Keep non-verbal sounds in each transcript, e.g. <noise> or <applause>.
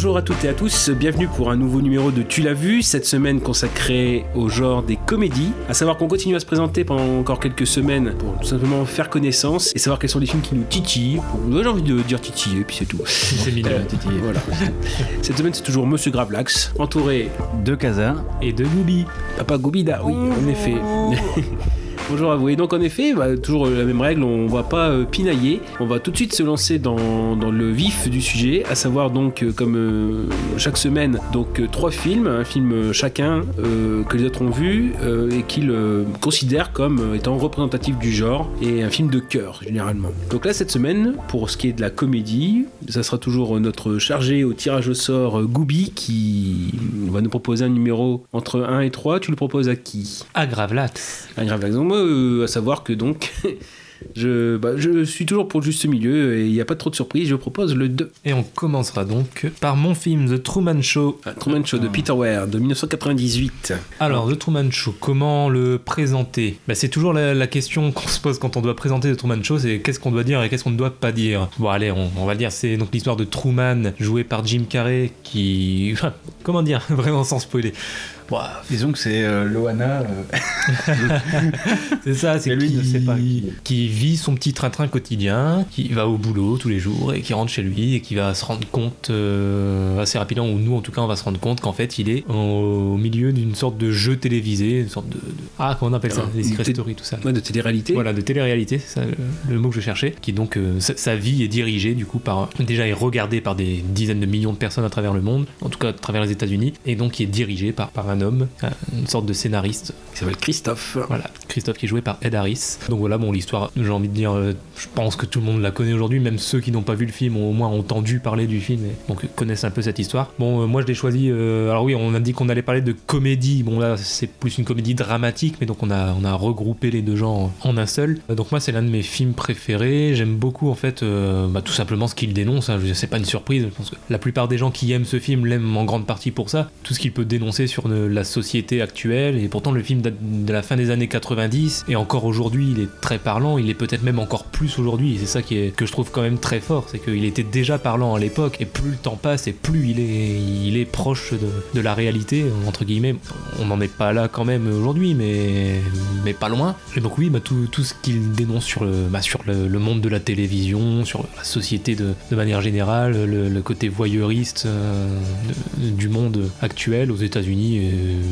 Bonjour à toutes et à tous, bienvenue pour un nouveau numéro de Tu l'as vu, cette semaine consacrée au genre des comédies. À savoir qu'on continue à se présenter pendant encore quelques semaines pour tout simplement faire connaissance et savoir quels sont les films qui nous titillent. J'ai envie de dire titiller, puis c'est tout. C'est mignon, Titi. Voilà. <laughs> cette semaine, c'est toujours Monsieur Gravelax, entouré de Casa. Et de Goubi. Papa Goubida, oui, en effet. <laughs> Bonjour à vous. Et donc en effet, bah, toujours la même règle, on va pas euh, pinailler. On va tout de suite se lancer dans, dans le vif du sujet, à savoir donc euh, comme euh, chaque semaine, donc euh, trois films, un film euh, chacun euh, que les autres ont vu euh, et qu'ils euh, considèrent comme euh, étant représentatif du genre et un film de cœur généralement. Donc là cette semaine, pour ce qui est de la comédie, ça sera toujours notre chargé au tirage au sort euh, Goubi qui va nous proposer un numéro entre 1 et 3. Tu le proposes à qui? À Gravelax. un grave exemple, moi, euh, à savoir que donc, <laughs> je, bah, je suis toujours pour le juste milieu et il n'y a pas trop de surprises, je propose le 2. Et on commencera donc par mon film The Truman Show. Un Truman Show de Peter Weir de 1998. Alors, The Truman Show, comment le présenter? Bah, C'est toujours la, la question qu'on se pose quand on doit présenter The Truman Show, c'est qu'est-ce qu'on doit dire et qu'est-ce qu'on ne doit pas dire? Bon, allez, on, on va le dire, c'est donc l'histoire de Truman, joué par Jim Carrey, qui... <laughs> enfin, comment dire, <laughs> vraiment sans spoiler. Bon, Disons que c'est euh, Loana. euh, <laughs> c'est ça, c'est lui qui, ne sait pas qui, vit son petit train-train quotidien, qui va au boulot tous les jours et qui rentre chez lui et qui va se rendre compte euh, assez rapidement, ou nous en tout cas on va se rendre compte qu'en fait il est au milieu d'une sorte de jeu télévisé, une sorte de... de- Ah, comment on appelle ça Ah, Les secret stories, tout ça. Ouais, de télé-réalité. Voilà, de télé-réalité, c'est ça le, le mot que je cherchais, qui donc euh, sa, sa vie est dirigée du coup par déjà est regardée par des dizaines de millions de personnes à travers le monde, en tout cas à travers les États-Unis, et donc qui est dirigée par, par un homme, euh, une sorte de scénariste Il s'appelle Christophe. voilà, Christophe qui est joué par Ed Harris. Donc voilà, bon, l'histoire, j'ai envie de dire, euh, je pense que tout le monde la connaît aujourd'hui, même ceux qui n'ont pas vu le film ont au moins entendu parler du film, et donc connaissent un peu cette histoire. Bon, euh, moi je l'ai choisi, euh, alors oui, on a dit qu'on allait parler de comédie, bon là c'est plus une comédie dramatique, mais donc on a, on a regroupé les deux genres en un seul. Donc moi c'est l'un de mes films préférés, j'aime beaucoup en fait, bah, tout simplement ce qu'il dénonce, hein. C'est pas une surprise, je pense que la plupart des gens qui aiment ce film l'aiment en grande partie pour ça, tout ce qu'il peut dénoncer sur euh, la société actuelle, et pourtant le film date de la fin des années 90, et encore aujourd'hui il est très parlant, il est peut-être même encore plus aujourd'hui, et c'est ça qui est, que je trouve quand même très fort, c'est qu'il était déjà parlant à l'époque, et plus le temps passe, et plus il est, il est proche de, de la réalité, entre guillemets. On n'en est pas là quand même aujourd'hui, mais, mais pas loin. Et donc oui, bah, tout, tout ce qu'il dénonce sur, le, bah, sur le, monde de la télévision, sur la société de, de manière générale, le, côté voyeuriste euh, du monde actuel aux États-Unis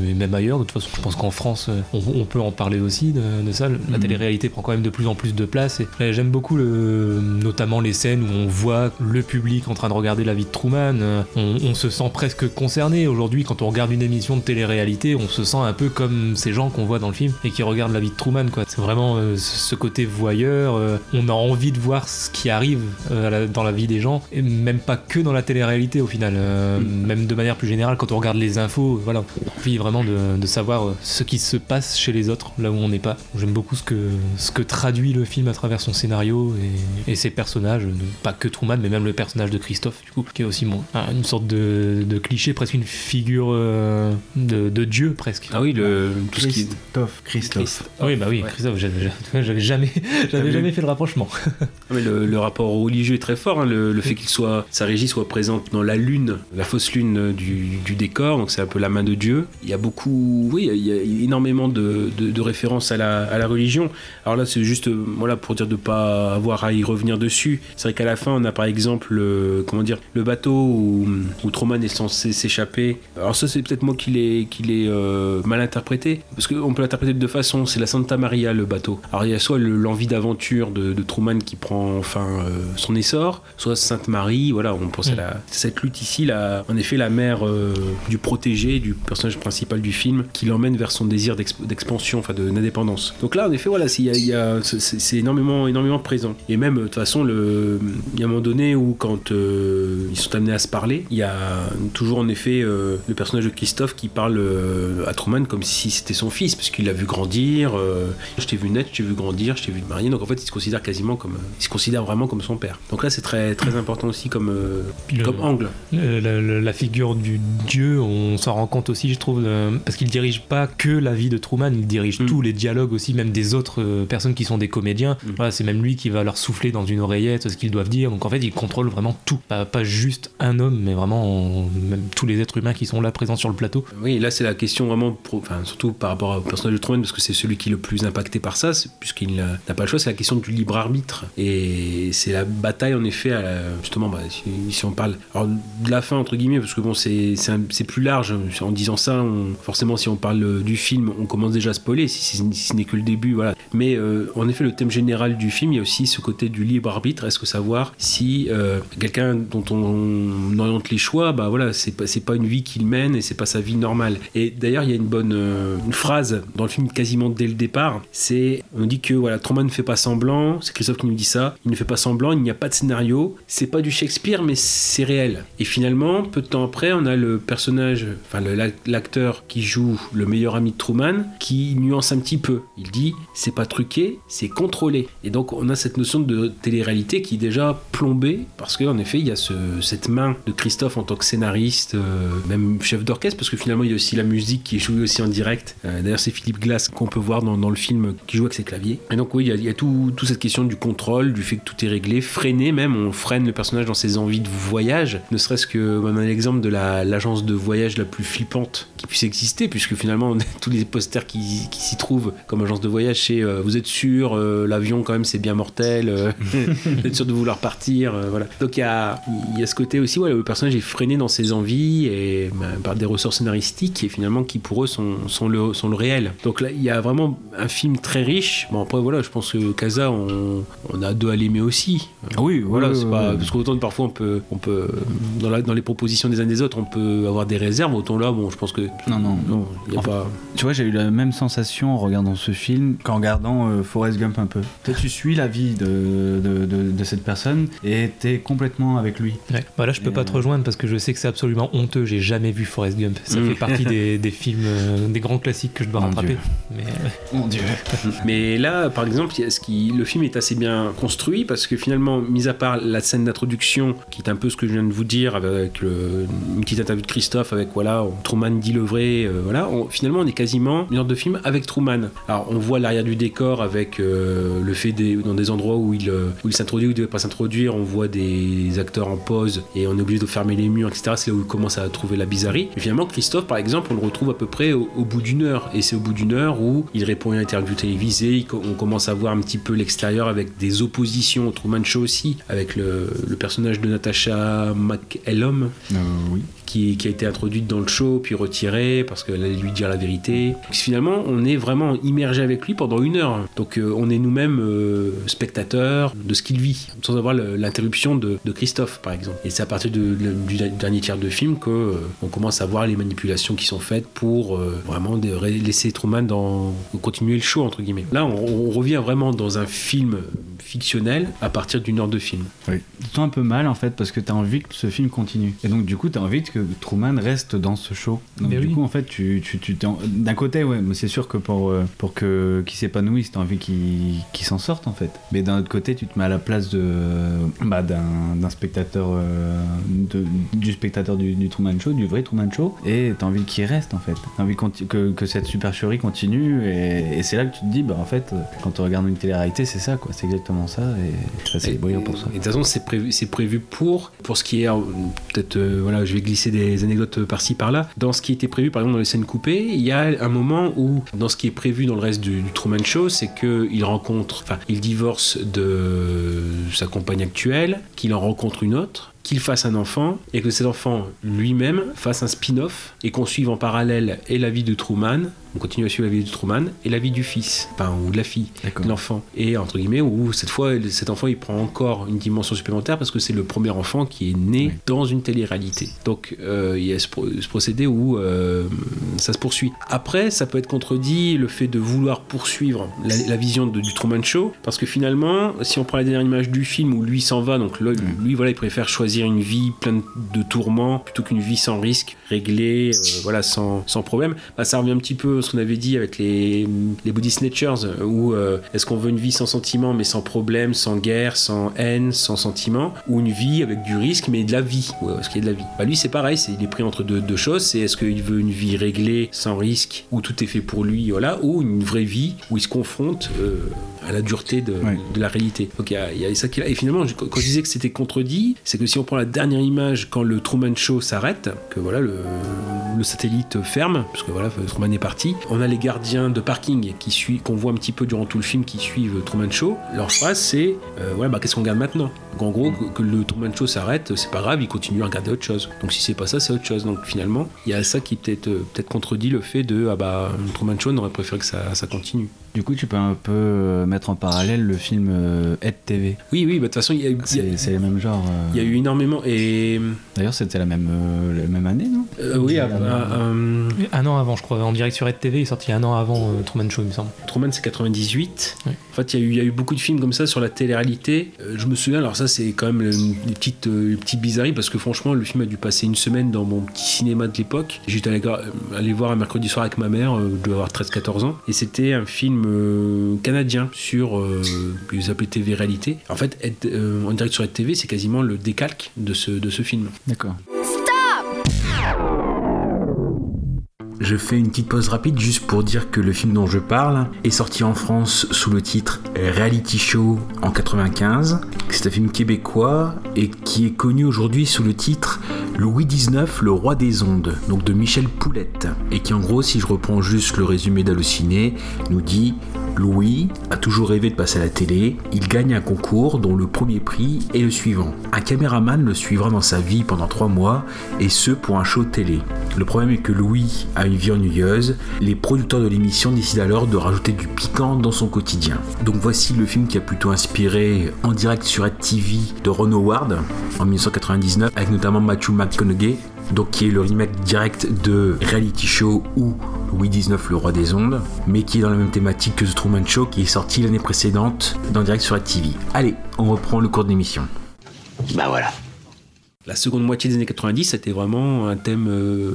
et, même ailleurs. De toute façon, je pense qu'en France, euh, on, on peut en parler aussi de, de ça. La Mhm. télé-réalité prend quand même de plus en plus de place. Et euh, j'aime beaucoup le, notamment les scènes où on voit le public en train de regarder la vie de Truman. Euh, On, on se sent presque concerné aujourd'hui quand on regarde une émission de télé-réalité. On se sent un peu comme ces gens qu'on voit dans le film et qui regardent la vie de Truman. Quoi. C'est vraiment euh, ce côté voyeur. euh, on a envie de voir ce qui arrive euh, la- dans la vie des gens et même pas que dans la télé-réalité au final. Euh, Même de manière plus générale, quand on regarde les infos, voilà, envie vraiment de, de savoir euh, ce qui se passe chez les autres, là où on n'est pas. J'aime beaucoup ce que, ce que traduit le film à travers son scénario et, et ses personnages, pas que Truman, mais même le personnage de Christophe, du coup, qui est aussi bon, une sorte de, de cliché, presque une figure euh, de, de Dieu, presque. Ah oui, le, tout ce qui est... Christophe. Christophe. oui, bah oui, Ouais. Christophe, j'avais jamais, j'avais jamais fait le rapprochement. Ah, mais le, le rapport religieux est très fort, hein, le, le fait qu'il soit, sa régie soit présente dans la lune, la fausse lune du, du décor, donc c'est un peu la main de Dieu, religieux. Il y a beaucoup, oui, il y a énormément de, de- de références à la, à la religion. Alors là, c'est juste, euh, voilà, pour dire de pas avoir à y revenir dessus. C'est vrai qu'à la fin, on a par exemple, le, comment dire, le bateau où, où Truman est censé s'échapper. Alors ça, c'est peut-être moi qui l'ai, qui l'ai euh, mal interprété, parce qu'on peut l'interpréter de deux façons. C'est la Santa Maria, le bateau. Alors il y a soit le- l'envie d'aventure de, de Truman qui prend enfin euh, son essor, soit Sainte Marie. Voilà, on pense à la, cette lutte ici, la, en effet, la mère euh, du protégé, du personnage principal du film, qui l'emmène vers son désir d'exp- d'expansion, enfin de- d'indépendance. Donc là, en effet, voilà, c'est- énormément, énormément présent. Et même, de toute façon, le, il y a un moment donné où, quand euh, ils sont amenés à se parler, il y a toujours, en effet, euh, le personnage de Christophe qui parle euh, à Truman comme si c'était son fils, parce qu'il l'a vu grandir. euh, je t'ai vu naître, je t'ai vu grandir, je t'ai vu marier. Donc en fait, il se considère quasiment comme, il se considère vraiment comme son père. Donc là, c'est très, très important aussi comme, euh, le- comme angle. Euh, la, la- la figure du dieu, on s'en rend compte aussi, je trouve, euh, parce qu'il dirige pas que la vie de Truman, il dirige Mm. tous les dialogues aussi, même des autres euh, personnes qui sont des comédiens. Mm. Voilà, c'est même lui qui va leur souffler dans une oreillette ce qu'ils doivent dire. Donc en fait, il contrôle vraiment tout, pas, pas juste un homme, mais vraiment même tous les êtres humains qui sont là présents sur le plateau. Oui, là c'est la question vraiment, pro- enfin, surtout par rapport au personnage de Truman, parce que c'est celui qui est le plus impacté par ça, puisqu'il n'a pas le choix, c'est la question du libre arbitre. Et c'est la bataille en effet, à la- justement, bah, si, si on parle alors, de la fin, entre guillemets, parce que bon, c'est plus large, en disant ça, forcément si on parle euh, du film, on commence déjà à spoiler, si, ce n'est que le début, voilà. Mais euh, en effet, le thème général du film, il y a aussi ce côté du libre arbitre, est-ce que savoir si euh, quelqu'un dont on oriente les choix, bah voilà, c'est pas, pas une vie qu'il mène et c'est pas sa vie normale. Et d'ailleurs, il y a une bonne une phrase dans le film quasiment dès le départ, c'est on dit que voilà, Truman ne fait pas semblant, c'est Christophe qui nous dit ça, il ne fait pas semblant, il n'y a pas de scénario, c'est pas du Shakespeare mais c'est réel. Et finalement, peu de temps après, on a le personnage, enfin l'ac- l'acteur qui joue le meilleur ami de Truman qui nuance un petit peu. Il dit c'est pas truqué, c'est contrôlé. Et donc on a cette notion de télé-réalité qui est déjà plombée parce qu'en effet il y a ce- cette main de Christophe en tant que scénariste, euh, même chef d'orchestre, parce que finalement il y a aussi la musique qui est jouée aussi en direct. Euh, D'ailleurs c'est Philippe Glass qu'on peut voir dans, le film qui joue avec ses claviers. Et donc oui, il y a, toute cette question du contrôle, du fait que tout est réglé, freiné même, on freine le personnage dans ses envies de voyage, ne serait-ce que on a l'exemple de la- l'agence de voyage la plus flippante qui puisse exister, puisque finalement on a tous les posters qui, qui s'y trouvent comme agence de voyage, c'est euh, vous êtes sûr, euh, l'avion quand même c'est bien mortel, euh, <laughs> vous êtes sûr de vouloir partir, voilà. Donc il y a, y a ce côté aussi, ouais, le personnage est freiné dans ses envies et bah, par des ressorts scénaristiques et finalement qui pour eux sont, sont, le, sont le réel. Donc là il y a vraiment un film très riche. Bon après voilà, je pense que Casa on, on a deux à l'aimer aussi. Ah oui, Voilà, c'est pas parce qu'autant parfois on peut, on peut dans, la- dans les propositions des uns des autres, on peut avoir des réserves. Autant là, bon, je pense que Non, non. non, il y a En fait, pas. Tu vois, j'ai eu la même sensation en regardant ce film qu'en regardant euh, Forrest Gump un peu. Toi, tu suis la vie de, de, de- de cette personne et t'es complètement avec lui. Ouais. Bah là, je peux Et, pas te euh, rejoindre parce que je sais que c'est absolument honteux. J'ai jamais vu Forrest Gump. Ça Mm. fait partie <laughs> des, des films, euh, des grands classiques que je dois Mon rattraper. Dieu. Mais euh, Mon Dieu. <laughs> Mais là, par exemple, il y a ce qui, le film est assez bien construit parce que finalement, mis à part la scène d'introduction, qui est un peu ce que je viens de vous dire avec le- une petite interview de Christophe avec voilà, Truman dit le vrai, euh, voilà, finalement, on est quasiment une heure de film avec Truman. Alors, on voit l'arrière du décor avec euh, le fait dans des endroits où il, euh, où il s'introduit ou il ne devait pas s'introduire, on voit des acteurs en pause et on est obligé de fermer les murs, etc. C'est là où il commence à trouver la bizarrerie. Finalement, Christophe, par exemple, on le retrouve à peu près au, bout d'une heure. Et c'est au bout d'une heure où il répond à une interview télévisée, on commence à voir un petit peu l'extérieur avec des oppositions Truman Show aussi, avec le, personnage de Natasha McElhom oui. Qui, a été introduite dans le show, puis retirée parce qu'elle allait lui dire la vérité. Donc, finalement, on est vraiment immergé avec lui pendant une heure. Donc euh, on est nous-mêmes euh, spectateurs de ce qu'il vit, sans avoir l'interruption de, Christophe, par exemple. Et c'est à partir du dernier tiers de film que euh, on commence à voir les manipulations qui sont faites pour euh, vraiment laisser Truman continuer le show entre guillemets. Là, on revient vraiment dans un film fictionnel à partir d'une heure de film. Oui. Tu te sens un peu mal en fait parce que t'as envie que ce film continue. Et donc du coup t'as envie que Truman reste dans ce show. Donc Mais du oui. coup en fait tu, tu, tu d'un côté ouais mais c'est sûr que pour, euh, pour que qu'il s'épanouisse t'as envie qu'il qu'il s'en sorte en fait. Mais d'un autre côté tu te mets à la place de bah, d'un d'un spectateur euh, de- du spectateur du, du Truman Show, du vrai Truman Show et t'as envie qu'il reste en fait. T'as envie conti- que, que cette supercherie continue et, et c'est là que tu te dis bah en fait euh, quand tu regardes une télé-réalité c'est ça quoi. C'est exactement ça et ça, c'est brillant pour ça. Et de toute façon, c'est prévu, pour, pour ce qui est, alors, peut-être, euh, voilà, je vais glisser des anecdotes par-ci par-là. Dans ce qui était prévu, par exemple, dans les scènes coupées, il y a un moment où, dans ce qui est prévu dans le reste du, du Truman Show, c'est qu'il rencontre, enfin, il divorce de sa compagne actuelle, qu'il en rencontre une autre, qu'il fasse un enfant et que cet enfant lui-même fasse un spin-off et qu'on suive en parallèle et la vie de Truman, on continue à suivre la vie de Truman et la vie du fils, enfin, ou de la fille de l'enfant. Et entre guillemets, où cette fois, cet enfant, il prend encore une dimension supplémentaire parce que c'est le premier enfant qui est né Oui. dans une télé-réalité. Donc, euh, il y a ce, pro- ce procédé où euh, ça se poursuit. Après, ça peut être contredit le fait de vouloir poursuivre la, la vision de- du Truman Show parce que finalement, si on prend la dernière image du film où lui s'en va, donc là, lui, voilà, il préfère choisir une vie pleine de tourments plutôt qu'une vie sans risque, réglée, euh, voilà, sans, sans problème. Bah, ça revient un petit peu ce qu'on avait dit avec les, les body snatchers, euh, où euh, est-ce qu'on veut une vie sans sentiment mais sans problème, sans guerre, sans haine, sans sentiment, ou une vie avec du risque mais de la vie, ouais, est-ce qu'il y a de la vie? Bah, Lui c'est pareil, c'est, il est pris entre deux, deux choses, c'est est-ce qu'il veut une vie réglée, sans risque, où tout est fait pour lui, voilà, ou une vraie vie où il se confronte euh, à la dureté de, Ouais. de la réalité. Donc il y a, il y a ça qui est là. Et finalement, je- quand je disais que c'était contredit, c'est que si on prend la dernière image quand le Truman Show s'arrête, que voilà le, le satellite ferme, parce que voilà Truman est parti, on a les gardiens de parking qui qu'on voit un petit peu durant tout le film, qui suivent Truman Show. Leur phrase c'est, euh, ouais bah qu'est-ce qu'on regarde maintenant? Donc en gros que, que le Truman Show s'arrête, c'est pas grave, ils continuent à regarder autre chose. Donc si c'est pas ça, c'est autre chose. Donc finalement, il y a ça qui peut-être euh, peut-être contredit le fait de ah bah Truman Show on aurait préféré que ça, ça continue. Du coup, tu peux un peu euh, mettre en parallèle le film euh, Ed TV. Oui oui, bah de toute façon il y a eu- il y a- C'est le même genre. euh. il y a eu énormément et D'ailleurs, c'était la même, euh, la même année, non? Euh, oui, à- à- euh, Un an avant, je crois, en direct sur Red TV, il est sorti un an avant euh, Truman Show, il me semble. Truman c'est 98. Ouais. En fait, il y, a eu- il y a eu beaucoup de films comme ça sur la télé-réalité. Euh, je me souviens, alors ça c'est quand même une, petite, euh, une petite bizarrerie parce que franchement le film a dû passer une semaine dans mon petit cinéma de l'époque. J'étais allé, allé voir un mercredi soir avec ma mère, euh, je devais avoir 13-14 ans, et c'était un film euh, canadien sur, euh, ils appelaient TV réalité. En fait, euh, en direct sur TV, c'est quasiment le décalque de ce, de ce film. D'accord. Je fais une petite pause rapide juste pour dire que le film dont je parle est sorti en France sous le titre Reality Show en 95. C'est un film québécois et qui est connu aujourd'hui sous le titre Louis XIX, le roi des ondes, donc de Michel Poulette. Et qui en gros, si je reprends juste le résumé d'Allociné, nous dit Louis a toujours rêvé de passer à la télé. Il gagne un concours dont le premier prix est le suivant. Un caméraman le suivra dans sa vie pendant trois mois et ce pour un show télé. Le problème est que Louis a une vie ennuyeuse. Les producteurs de l'émission décident alors de rajouter du piquant dans son quotidien. Donc voici le film qui a plutôt inspiré en direct sur TV de Ron Howard en 1999 avec notamment Matthew McConaughey donc qui est le remake direct de Reality Show ou Louis XIX, le roi des ondes, mais qui est dans la même thématique que The Truman Show qui est sorti l'année précédente dans direct sur Red TV. Allez, on reprend le cours de l'émission. Bah voilà. La seconde moitié des années 90, c'était vraiment un thème euh,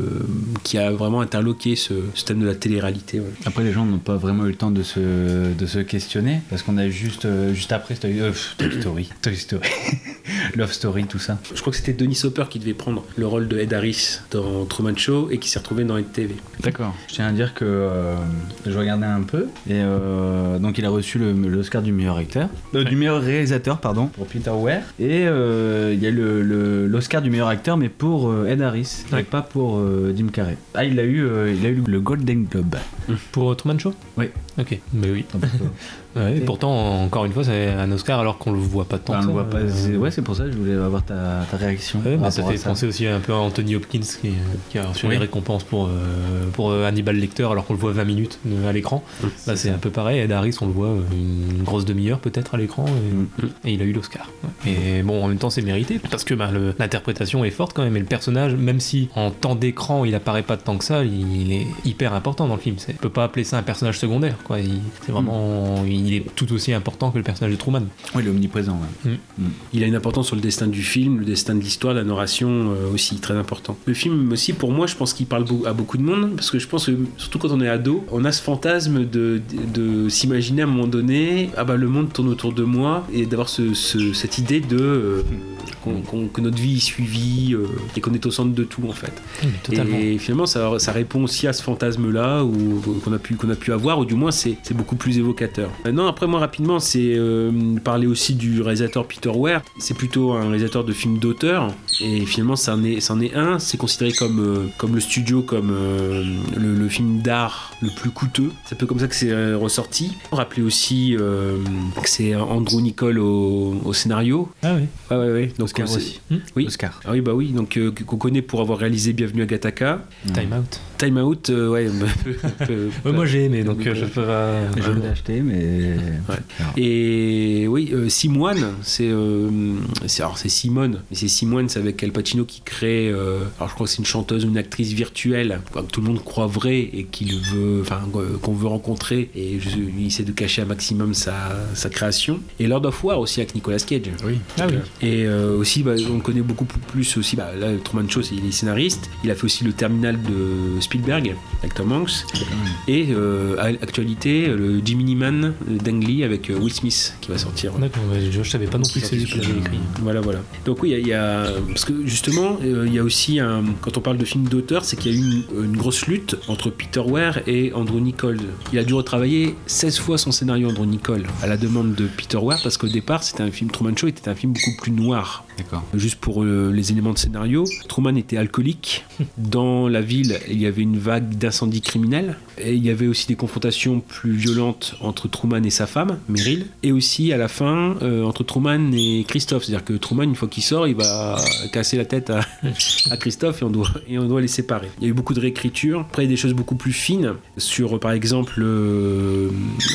qui a vraiment interloqué ce, ce thème de la télé-réalité. ouais. Après, les gens n'ont pas vraiment eu le temps de se, de se questionner parce qu'on a juste, euh, juste après Toy, euh, Story, <laughs> Toy Story, Love Story, tout ça. Je crois que c'était Denis Hopper qui devait prendre le rôle de Ed Harris dans Truman Show et qui s'est retrouvé dans Ed TV. D'accord. Je tiens à dire que euh, je regardais un peu et euh, donc il a reçu le- l'Oscar du meilleur acteur, euh, du meilleur réalisateur, pardon, pour Peter Weir. Et euh, il y a le- le- l'Oscar du meilleur acteur, mais pour euh, Ed Harris, et Ouais. pas pour euh, Jim Carrey. Ah, il a eu, euh, il a eu le Golden Globe. Pour Truman Show? Oui. Ok, mais oui. <laughs> Ouais, et pourtant, encore une fois, c'est un Oscar alors qu'on le voit pas tant. Enfin, on le voit pas. c'est- Ouais, c'est pour ça que je voulais avoir ta, ta réaction. Ouais, bah, ça fait penser aussi un peu à Anthony Hopkins qui, qui a reçu Oui. les récompenses pour, euh, pour euh, Hannibal Lecter alors qu'on le voit 20 minutes euh, à l'écran. Bah, c'est un peu pareil. Ed Harris, on le voit euh, une grosse demi-heure peut-être à l'écran et, Mm. et il a eu l'Oscar. Et bon, en même temps, c'est mérité parce que bah, le- l'interprétation est forte quand même. Et le personnage, même si en temps d'écran il apparaît pas tant que ça, il, est hyper important dans le film. On peut pas appeler ça un personnage secondaire. Quoi. C'est vraiment, il est tout aussi important que le personnage de Truman. Oui, il est omniprésent. ouais. Il a une importance sur le destin du film, le destin de l'histoire, la narration euh, aussi, très important. Le film aussi, pour moi, je pense qu'il parle à beaucoup de monde, parce que je pense que, surtout quand on est ado, on a ce fantasme de, de, s'imaginer à un moment donné, ah bah le monde tourne autour de moi, et d'avoir ce, ce- cette idée de... euh, que notre vie est suivie euh, et qu'on est au centre de tout en fait. Mm. Et finalement, ça, ça répond aussi à ce fantasme-là ou- qu'on a, pu- qu'on a pu avoir, ou du moins c'est c'est beaucoup plus évocateur. Maintenant, après moi, rapidement, c'est euh, parler aussi du réalisateur Peter Ware. C'est plutôt un réalisateur de films d'auteur, et finalement, c'en est, c'en est un. C'est considéré comme, euh, comme le studio, comme euh, le, le film d'art le plus coûteux. C'est un peu comme ça que c'est euh, ressorti. Rappelez aussi euh, que c'est Andrew Nicole au, au scénario. Ah oui. Ouais, ouais, ouais. Donc, Oscar euh, aussi. Oui. Oscar. Ah oui, bah oui, donc euh, qu'on connaît pour avoir réalisé Bienvenue à Gattaca. Time Out. Time Out, euh, ouais. <laughs> peu- peu- moi j'ai aimé, donc Donc, euh, je euh, peux pas. Je l'ai acheté, mais. Et oui, euh, Simoine, c'est euh, c'est- alors c'est Simone, mais c'est Simoine, c'est avec Al Pacino qui crée. euh, alors je crois que c'est une chanteuse, ou une actrice virtuelle quoi, que tout le monde croit vraie et qu'il veut, enfin euh, qu'on veut rencontrer et je- il essaie de cacher un maximum sa, sa création. Et Lord of War aussi avec Nicolas Cage. Oui. Ah oui. Et euh, aussi, bah, on connaît beaucoup plus aussi. Bah, là, Truman Show, il est scénariste. Il a fait aussi le Terminal de Spielberg avec Tom Hanks. Et euh, à l'actualité, le Jimmy Neeman d'Ang Lee avec euh, Will Smith qui va sortir. D'accord, je, je savais pas non plus que c'est lui qui l'avait écrit. Voilà, voilà. Donc oui, il y a- il y, a parce que justement, euh, il y a aussi un, quand on parle de film d'auteur, c'est qu'il y a eu une, une grosse lutte entre Peter Ware et Andrew Niccol. Il a dû retravailler 16 fois son scénario Andrew Niccol à la demande de Peter Ware parce qu'au départ, c'était un film Truman Show était un film beaucoup plus noir. Juste pour euh, les éléments de scénario, Truman était alcoolique. <laughs> Dans la ville, il y avait une vague d'incendies criminels. Et il y avait aussi des confrontations plus violentes entre Truman et sa femme, Meryl. Et aussi, à la fin, euh, entre Truman et Christophe. C'est-à-dire que Truman, une fois qu'il sort, il va casser la tête à, <laughs> à Christophe et on, doit, et on doit les séparer. Il y a eu beaucoup de réécriture. Après, il y a des choses beaucoup plus fines sur, par exemple, le,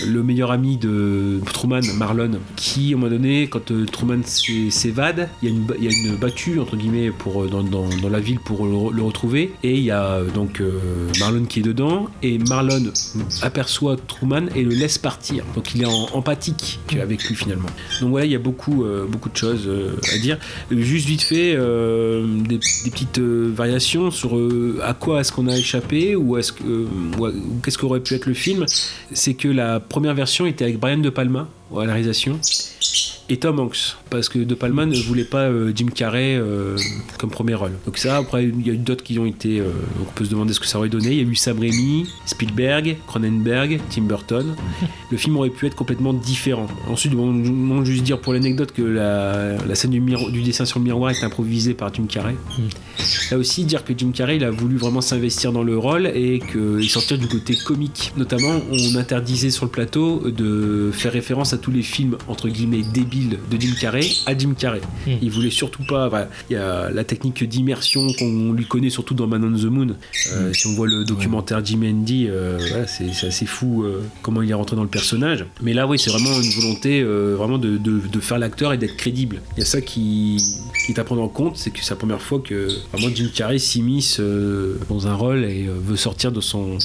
le meilleur ami de Truman, Marlon, qui, à un moment donné, quand euh, Truman s'é- s'évade, il y, y a une battue, entre guillemets, pour, euh, dans, la ville pour le, re- le retrouver. Et il y a euh, donc euh, Marlon qui est dedans. Et Marlon aperçoit Truman et le laisse partir. Donc il est empathique avec lui finalement. Donc voilà, il y a beaucoup, beaucoup de choses à dire. Juste vite fait, des, des petites variations sur à quoi est-ce qu'on a échappé ou est-ce que qu'est-ce qu'aurait pu être le film. C'est que la première version était avec Brian De Palma à la réalisation et Tom Hanks parce que De Palma ne voulait pas euh, Jim Carrey euh, comme premier rôle. Donc ça après il y a eu d'autres qui ont été euh, on peut se demander ce que ça aurait donné. Il y a eu Sam Raimi, Spielberg, Cronenberg, Tim Burton. Le film aurait pu être complètement différent. Ensuite on, on juste dire pour l'anecdote que la, la scène du, du dessin sur le miroir est improvisée par Jim Carrey. Là aussi dire que Jim Carrey il a voulu vraiment s'investir dans le rôle et qu'il sortir du côté comique. Notamment on interdisait sur le plateau de faire référence à tous les films entre guillemets débiles de Jim Carrey à Jim Carrey. Mm. Il voulait surtout pas. Il y a la technique d'immersion qu'on lui connaît surtout dans Man on the Moon. Euh, Si on voit le documentaire Jim Andy, euh, voilà, c'est assez fou euh, comment il est rentré dans le personnage. Mais là, oui, c'est vraiment une volonté vraiment de, de- de faire l'acteur et d'être crédible. Il y a ça qui, qui est à prendre en compte, c'est que c'est la première fois que vraiment Jim Carrey s'immisce euh, dans un rôle et euh, veut sortir de son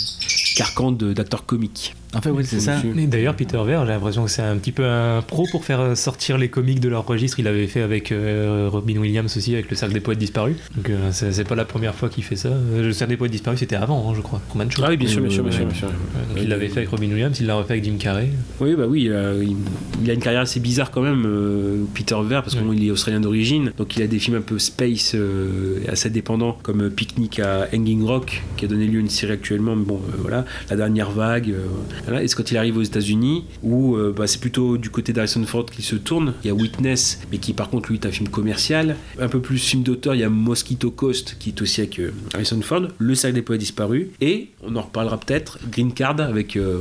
carcan de- d'acteur comique. En fait, oui, c'est ça. D'ailleurs, Peter Weir, j'ai l'impression que c'est un petit peu un pro pour faire euh, sortir les comiques de leur registre. Il avait fait avec euh, Robin Williams aussi, avec le Cercle des Poètes Disparus. Donc euh, c'est pas la première fois qu'il fait ça. Le Cercle des Poètes Disparus, c'était avant, hein, je crois. Truman Show. Ah oui, bien sûr, bien sûr, bien sûr. Bien sûr. Ouais, donc il l'avait fait avec Robin Williams, il l'a refait avec Jim Carrey. Oui, bah oui, il, il a une carrière assez bizarre quand même, euh, Peter Ver, parce qu'il est australien d'origine, donc il a des films un peu space, euh, assez dépendants, comme Picnic à Hanging Rock, qui a donné lieu à une série actuellement, mais bon, euh, voilà, La Dernière Vague, euh, voilà. et c'est quand il arrive aux États-Unis, où euh, bah, c'est plutôt du côté d'Harrison Ford qu'il se tourne, il y a Witness, mais qui par contre lui est un film commercial, un peu plus film d'auteur, il y a Mosquito Coast, qui est aussi avec euh, Harrison Ford, Le Cercle des Poètes Disparus, et on en reparlera peut-être, Green Card, avec euh,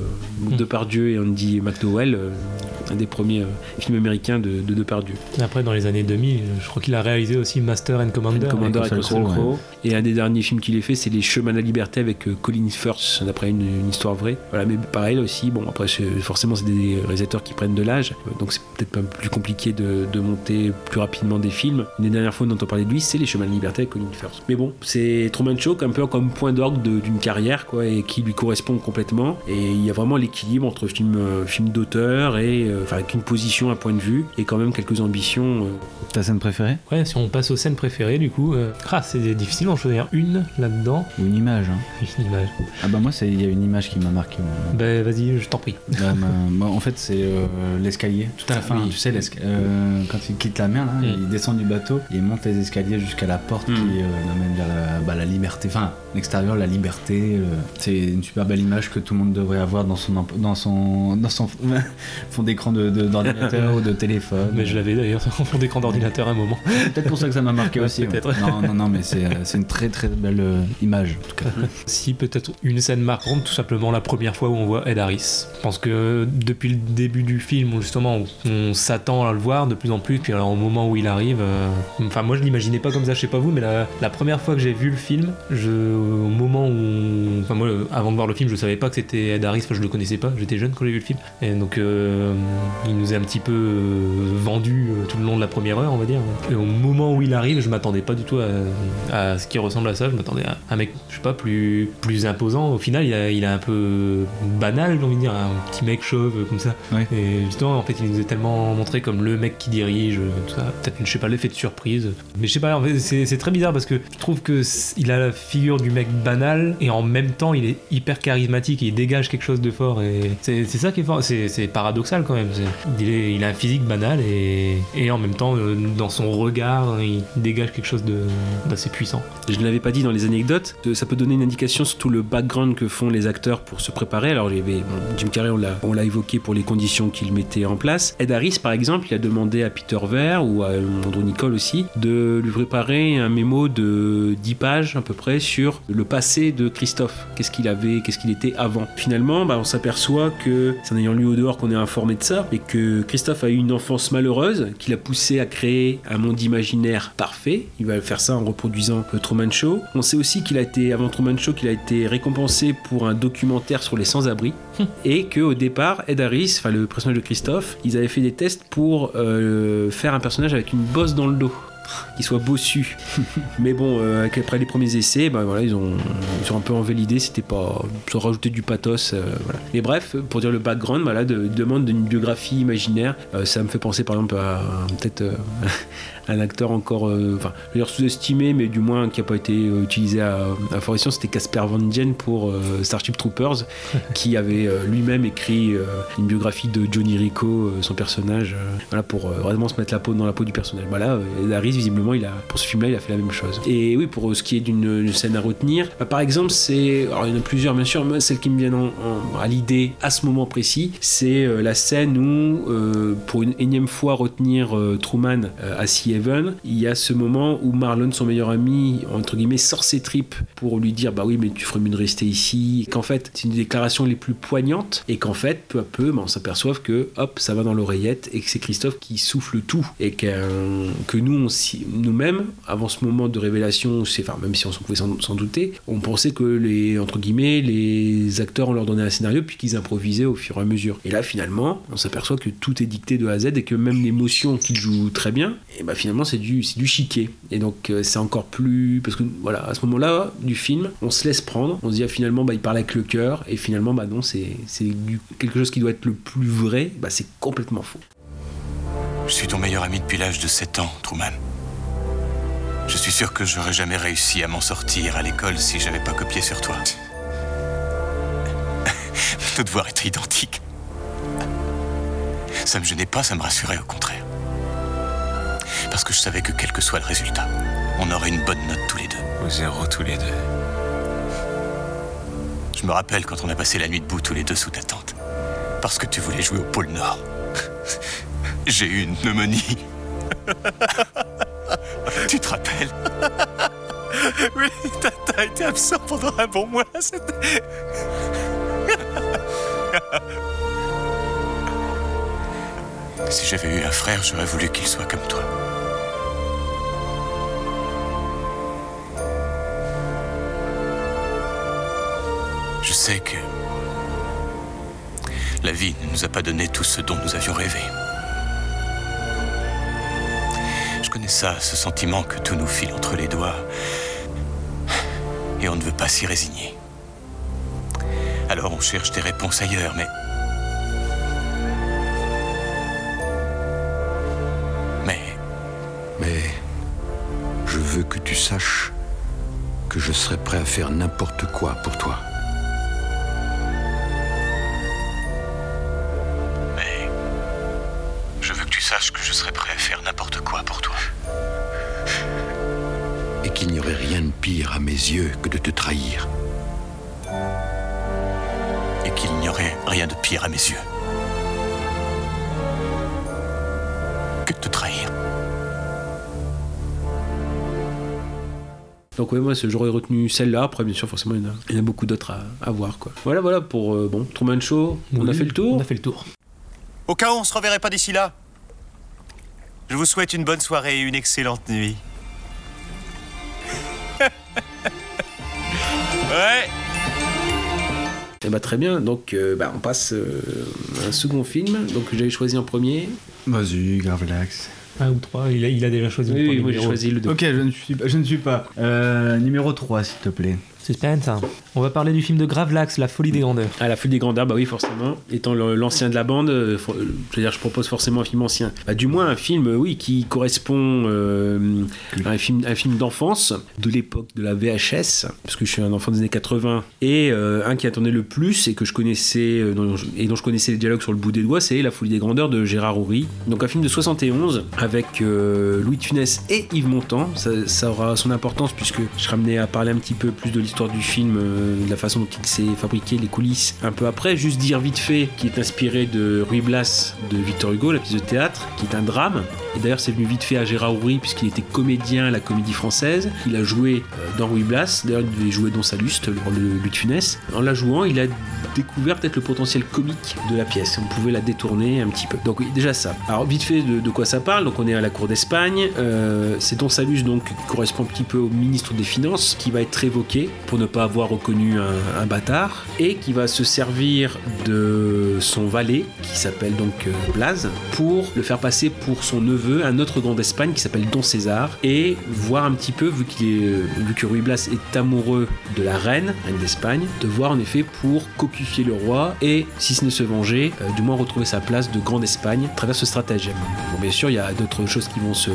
Depardieu et Andy McDowell, un des premiers films américains de, de Depardieu. Après, dans les années 2000, je crois qu'il a réalisé aussi Master and Commander. Commander avec Russell Crowe, Crowe. Et un des derniers films qu'il ait fait, c'est Les Chemins de la Liberté avec euh, Colin Firth, d'après une, une histoire vraie. Voilà, mais pareil là aussi, bon, après, c'est- forcément, c'est des réalisateurs qui prennent de l'âge, euh, donc c'est peut-être un peu plus compliqué de, de monter plus rapidement des films. Une des dernières fois dont on parlait de lui, c'est Les Chemins de la Liberté avec Colin Firth. Mais bon, c'est Truman Show un peu comme point d'orgue d'une carrière, quoi, et qui lui correspond complètement. Et il y a vraiment l'équilibre entre film, euh, film d'auteur et, euh, enfin, avec une position, un point de vue, et quand même quelques ambitions. euh, Ta scène préférée? Si on passe aux scènes préférées, du coup, euh, ah, c'est difficile d'en choisir une là-dedans. Ou une image hein. Une image. Ah bah moi, il y a une image qui m'a marqué. moi. Ouais, vas-y, je t'en prie. Bah, bah, bah, en fait, c'est euh, l'escalier. Tout à la fin, Oui. tu sais, euh, quand il quitte la mer, là, Mm. il descend du bateau, il monte les escaliers jusqu'à la porte Mm. qui l'amène vers la, bah, la liberté. Enfin, l'extérieur, la liberté. c'est une super belle image que tout le monde devrait avoir dans son, emp- dans son, dans son <laughs> fond d'écran de- de- d'ordinateur <laughs> ou de téléphone. Mais je l'avais d'ailleurs <laughs> en fond d'écran d'ordinateur à un moment. C'est peut-être pour ça que ça m'a marqué aussi. ouais. Non, non, non, mais c'est euh, une très très belle euh, image en tout cas. Si peut-être une scène marquante, tout simplement la première fois où on voit Ed Harris. Je pense que depuis le début du film, justement on s'attend à le voir de plus en plus, puis alors au moment où il arrive, euh, enfin moi je l'imaginais pas comme ça, je sais pas vous, mais la, la première fois que j'ai vu le film, je, au moment où, enfin moi avant de voir le film, je savais pas que c'était Ed Harris, enfin je le connaissais pas, j'étais jeune quand j'ai vu le film, et donc euh, il nous est un petit peu vendu tout le long de la première heure, on va dire. Et au moment où il arrive, je m'attendais pas du tout à, à ce qui ressemble à ça. Je m'attendais à un mec, je sais pas, plus, plus imposant. Au final, il a, il a un peu banal, j'ai envie de dire, un petit mec chauve comme ça. Ouais. Et justement, en fait, il nous est tellement montré comme le mec qui dirige, euh, tout ça. Peut-être, je sais pas, l'effet de surprise. Mais je sais pas, en fait, c'est très bizarre parce que je trouve que il a la figure du mec banal et en même temps, il est hyper charismatique. Il dégage quelque chose de fort et c'est ça qui est fort. C'est paradoxal quand même. C'est- Il, est, il a un physique banal et, et en même temps, euh, dans son regard, il dégage quelque chose d'assez puissant. Je ne l'avais pas dit dans les anecdotes, euh, ça peut donner une indication sur tout le background que font les acteurs pour se préparer. Alors, avait bon, Jim Carrey, on l'a évoqué pour les conditions qu'il mettait en place. Ed Harris, par exemple, il a demandé à Peter Ver ou à Andrew Nicole aussi de lui préparer un mémo de 10 pages à peu près sur le passé de Christophe. Qu'est-ce qu'il avait, qu'est-ce qu'il était avant? Finalement, bah, on s'aperçoit que c'est en ayant lu au dehors qu'on est informé de ça et que Christophe a eu une enfance malheureuse qui l'a poussé à créer un monde imaginaire parfait. Il va faire ça en reproduisant le Truman Show. On sait aussi qu'il a été, avant Truman Show, qu'il a été récompensé pour un documentaire sur les sans-abri <laughs> et que au départ, Ed Harris, enfin le personnage de Christophe, ils avaient fait des tests pour euh, faire un personnage avec une bosse dans le dos qui soit bossu. <laughs> Mais bon, euh, après les premiers essais, ben voilà, ils ont, ils ont un peu enlevé l'idée, c'était pas. Ils ont rajouté du pathos. euh, voilà. Mais bref, pour dire le background, voilà, de, demande d'une biographie imaginaire, euh, ça me fait penser par exemple à peut-être euh, <laughs> un acteur encore, euh, enfin, dire sous-estimé, mais du moins qui n'a pas été euh, utilisé à, à fort escient, c'était Casper Van Dien pour euh, Starship Troopers, <laughs> qui avait euh, lui-même écrit euh, une biographie de Johnny Rico, euh, son personnage, euh, voilà, pour euh, vraiment se mettre la peau dans la peau du personnage. Voilà, euh, Ed Harris, visiblement, il a, pour ce film-là, il a fait la même chose. Et oui, pour ce qui est d'une une scène à retenir, bah, par exemple, c'est, alors il y en a plusieurs, bien sûr, mais celle qui me vient en- en- à l'idée à ce moment précis, c'est euh, la scène où, euh, pour une énième fois retenir euh, Truman à Sea Haven, il y a ce moment où Marlon, son meilleur ami, entre guillemets, sort ses tripes pour lui dire bah oui, mais tu ferais mieux de rester ici. Qu'en fait, c'est une des déclarations les plus poignantes et qu'en fait, peu à peu, bah, on s'aperçoit que hop, ça va dans l'oreillette et que c'est Christophe qui souffle tout et que, que nous, on nous-mêmes, avant ce moment de révélation, même si on pouvait s'en douter, on pensait que les, entre guillemets, les acteurs, on leur donnait un scénario puis qu'ils improvisaient au fur et à mesure. Et là, finalement, on s'aperçoit que tout est dicté de A à Z et que même l'émotion qu'ils jouent très bien, et bah finalement, c'est du, du chiquet. Et donc, euh, c'est encore plus. Parce que, voilà, à ce moment-là du film, on se laisse prendre, on se dit, ah, finalement, bah, il parle avec le cœur, et finalement, bah non, c'est quelque chose qui doit être le plus vrai, bah c'est complètement faux. Je suis ton meilleur ami depuis l'âge de 7 ans, Truman. Je suis sûr que j'aurais jamais réussi à m'en sortir à l'école si j'avais pas copié sur toi. <laughs> Nos devoirs étaient identiques. Ça me gênait pas, ça me rassurait au contraire. Parce que je savais que quel que soit le résultat, on aurait une bonne note tous les deux. Au zéro tous les deux. Je me rappelle quand on a passé la nuit debout tous les deux sous ta tente. Parce que tu voulais jouer au pôle Nord. <laughs> J'ai eu une pneumonie. <laughs> tu te rappelles? <laughs> Oui, t'as été absent pendant un bon mois. si j'avais eu un frère, j'aurais voulu qu'il soit comme toi. Je sais que la vie ne nous a pas donné tout ce dont nous avions rêvé. Ça, ce sentiment que tout nous file entre les doigts. Et on ne veut pas s'y résigner. Alors on cherche des réponses ailleurs, mais... Mais Mais je veux que tu saches que je serai prêt à faire n'importe quoi pour toi. Yeux que de te trahir. Et qu'il n'y aurait rien de pire à mes yeux que de te trahir. Donc ouais, moi j'aurais retenu celle-là. Après, bien sûr, forcément, il y en a, il y en a beaucoup d'autres à, à voir. Quoi. Voilà, voilà pour euh, bon Truman Show. On a Oui, fait le tour. On a fait le tour. Au cas où on se reverrait pas d'ici là, je vous souhaite une bonne soirée et une excellente nuit. Ouais. Eh bah, très bien. Donc euh, bah, on passe euh, à un second film. Donc j'avais choisi en premier. Vas-y, Gravelax. Un ou trois, il a, il a déjà choisi le Oui, premier oui, moi j'ai choisi le deux. Ok, je ne suis pas. Je ne suis pas. Euh, numéro 3, s'il te plaît. Suspense. On va parler du film de Gravelax, La folie des grandeurs. À la foule des grandeurs, bah oui, forcément. Étant l'ancien de la bande, euh, euh, je veux dire, je propose forcément un film ancien. Bah, du moins, un film, euh, oui, qui correspond à un film, un film d'enfance de l'époque de la VHS, parce que je suis un enfant des années 80, et un qui attendait le plus et que je connaissais, dont je- et dont je connaissais les dialogues sur le bout des doigts, c'est La folie des grandeurs de Gérard Houry. Donc un film de 71 avec Louis de Funès et Yves Montand. Ça, ça aura son importance puisque je serai amené à parler un petit peu plus de l'histoire du film, euh, la façon dont il s'est fabriqué, les coulisses un peu après. Juste dire vite fait qu'il est inspiré de Ruy Blas de Victor Hugo, la pièce de théâtre, qui est un drame. Et d'ailleurs, c'est venu vite fait à Gérard Houry puisqu'il était comédien à la comédie française. Il a joué euh, dans Ruy Blas. D'ailleurs, il devait jouer dans Saluste, le rôle de Louis de Funès. En la jouant, il a découvert peut-être le potentiel comique de la pièce. On pouvait la détourner un petit peu. Donc déjà ça. Alors vite fait de, quoi ça parle? Donc on est à la cour d'Espagne. Euh, c'est Don Salus donc qui correspond un petit peu au ministre des Finances qui va être évoqué pour ne pas avoir reconnu un, un bâtard et qui va se servir de son valet qui s'appelle donc euh, Blaze pour le faire passer pour son neveu, un autre grand d'Espagne qui s'appelle Don César et voir un petit peu vu qu'il est euh, vu que Ruy Blas est amoureux de la reine, reine d'Espagne, de voir en effet pour coquifier le roi et si ce n'est se venger, euh, du moins retrouver sa place de grande Espagne à travers ce stratagème. Bon, bien sûr, il y a d'autres choses qui vont se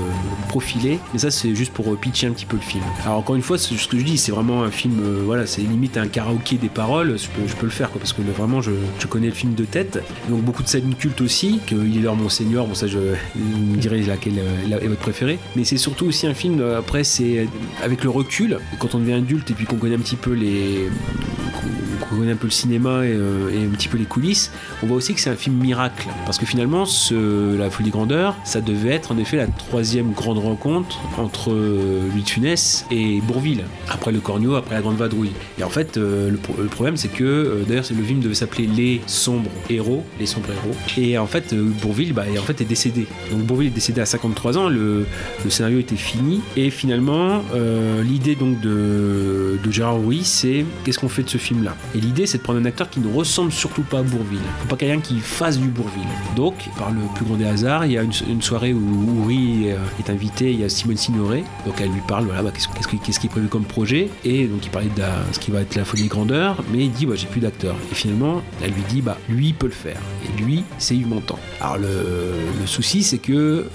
profiler, mais ça c'est juste pour euh, pitcher un petit peu le film. Alors encore une fois, c'est ce que je dis, c'est vraiment un film, euh, voilà, c'est limite un karaoké des paroles, je peux, le faire quoi, parce que vraiment je, connais le film de tête. Donc beaucoup de scènes cultes aussi, qu'il est leur Monseigneur, bon ça je vous me direz laquelle euh, est votre préférée, mais c'est surtout aussi un film, euh, après c'est avec le recul, quand on devient adulte et puis qu'on connaît un petit peu les un peu le cinéma et, euh, et un petit peu les coulisses, on voit aussi que c'est un film miracle. Parce que finalement, ce, La Folie Grandeur, ça devait être en effet la troisième grande rencontre entre euh, Louis de Funès et Bourville. Après le Cornio, après la Grande Vadrouille. Et en fait, euh, le, pro- le problème, c'est que, euh, d'ailleurs, le film devait s'appeler Les Sombres Héros. Les Sombres Héros. Et en fait, Bourville, bah, en fait, est décédé. Donc Bourville est décédé à 53 ans, le, scénario était fini. Et finalement, l'idée donc de, de Gérard Houry, c'est qu'est-ce qu'on fait de ce film-là? L'idée, c'est de prendre un acteur qui ne ressemble surtout pas à Bourville. Faut pas quelqu'un qui fasse du Bourville. Donc, par le plus grand des hasards, il y a une, une soirée où Houry euh, est invité, il y a Simone Signoret, donc elle lui parle, voilà, bah, qu'est-ce, qui- est prévu comme projet? Et donc, il parlait de la- ce qui va être la folie des grandeurs, mais il dit, bah, j'ai plus d'acteur. Et finalement, elle lui dit, bah, lui, il peut le faire. Et lui, c'est Yves Montand. Alors, le, le souci, c'est que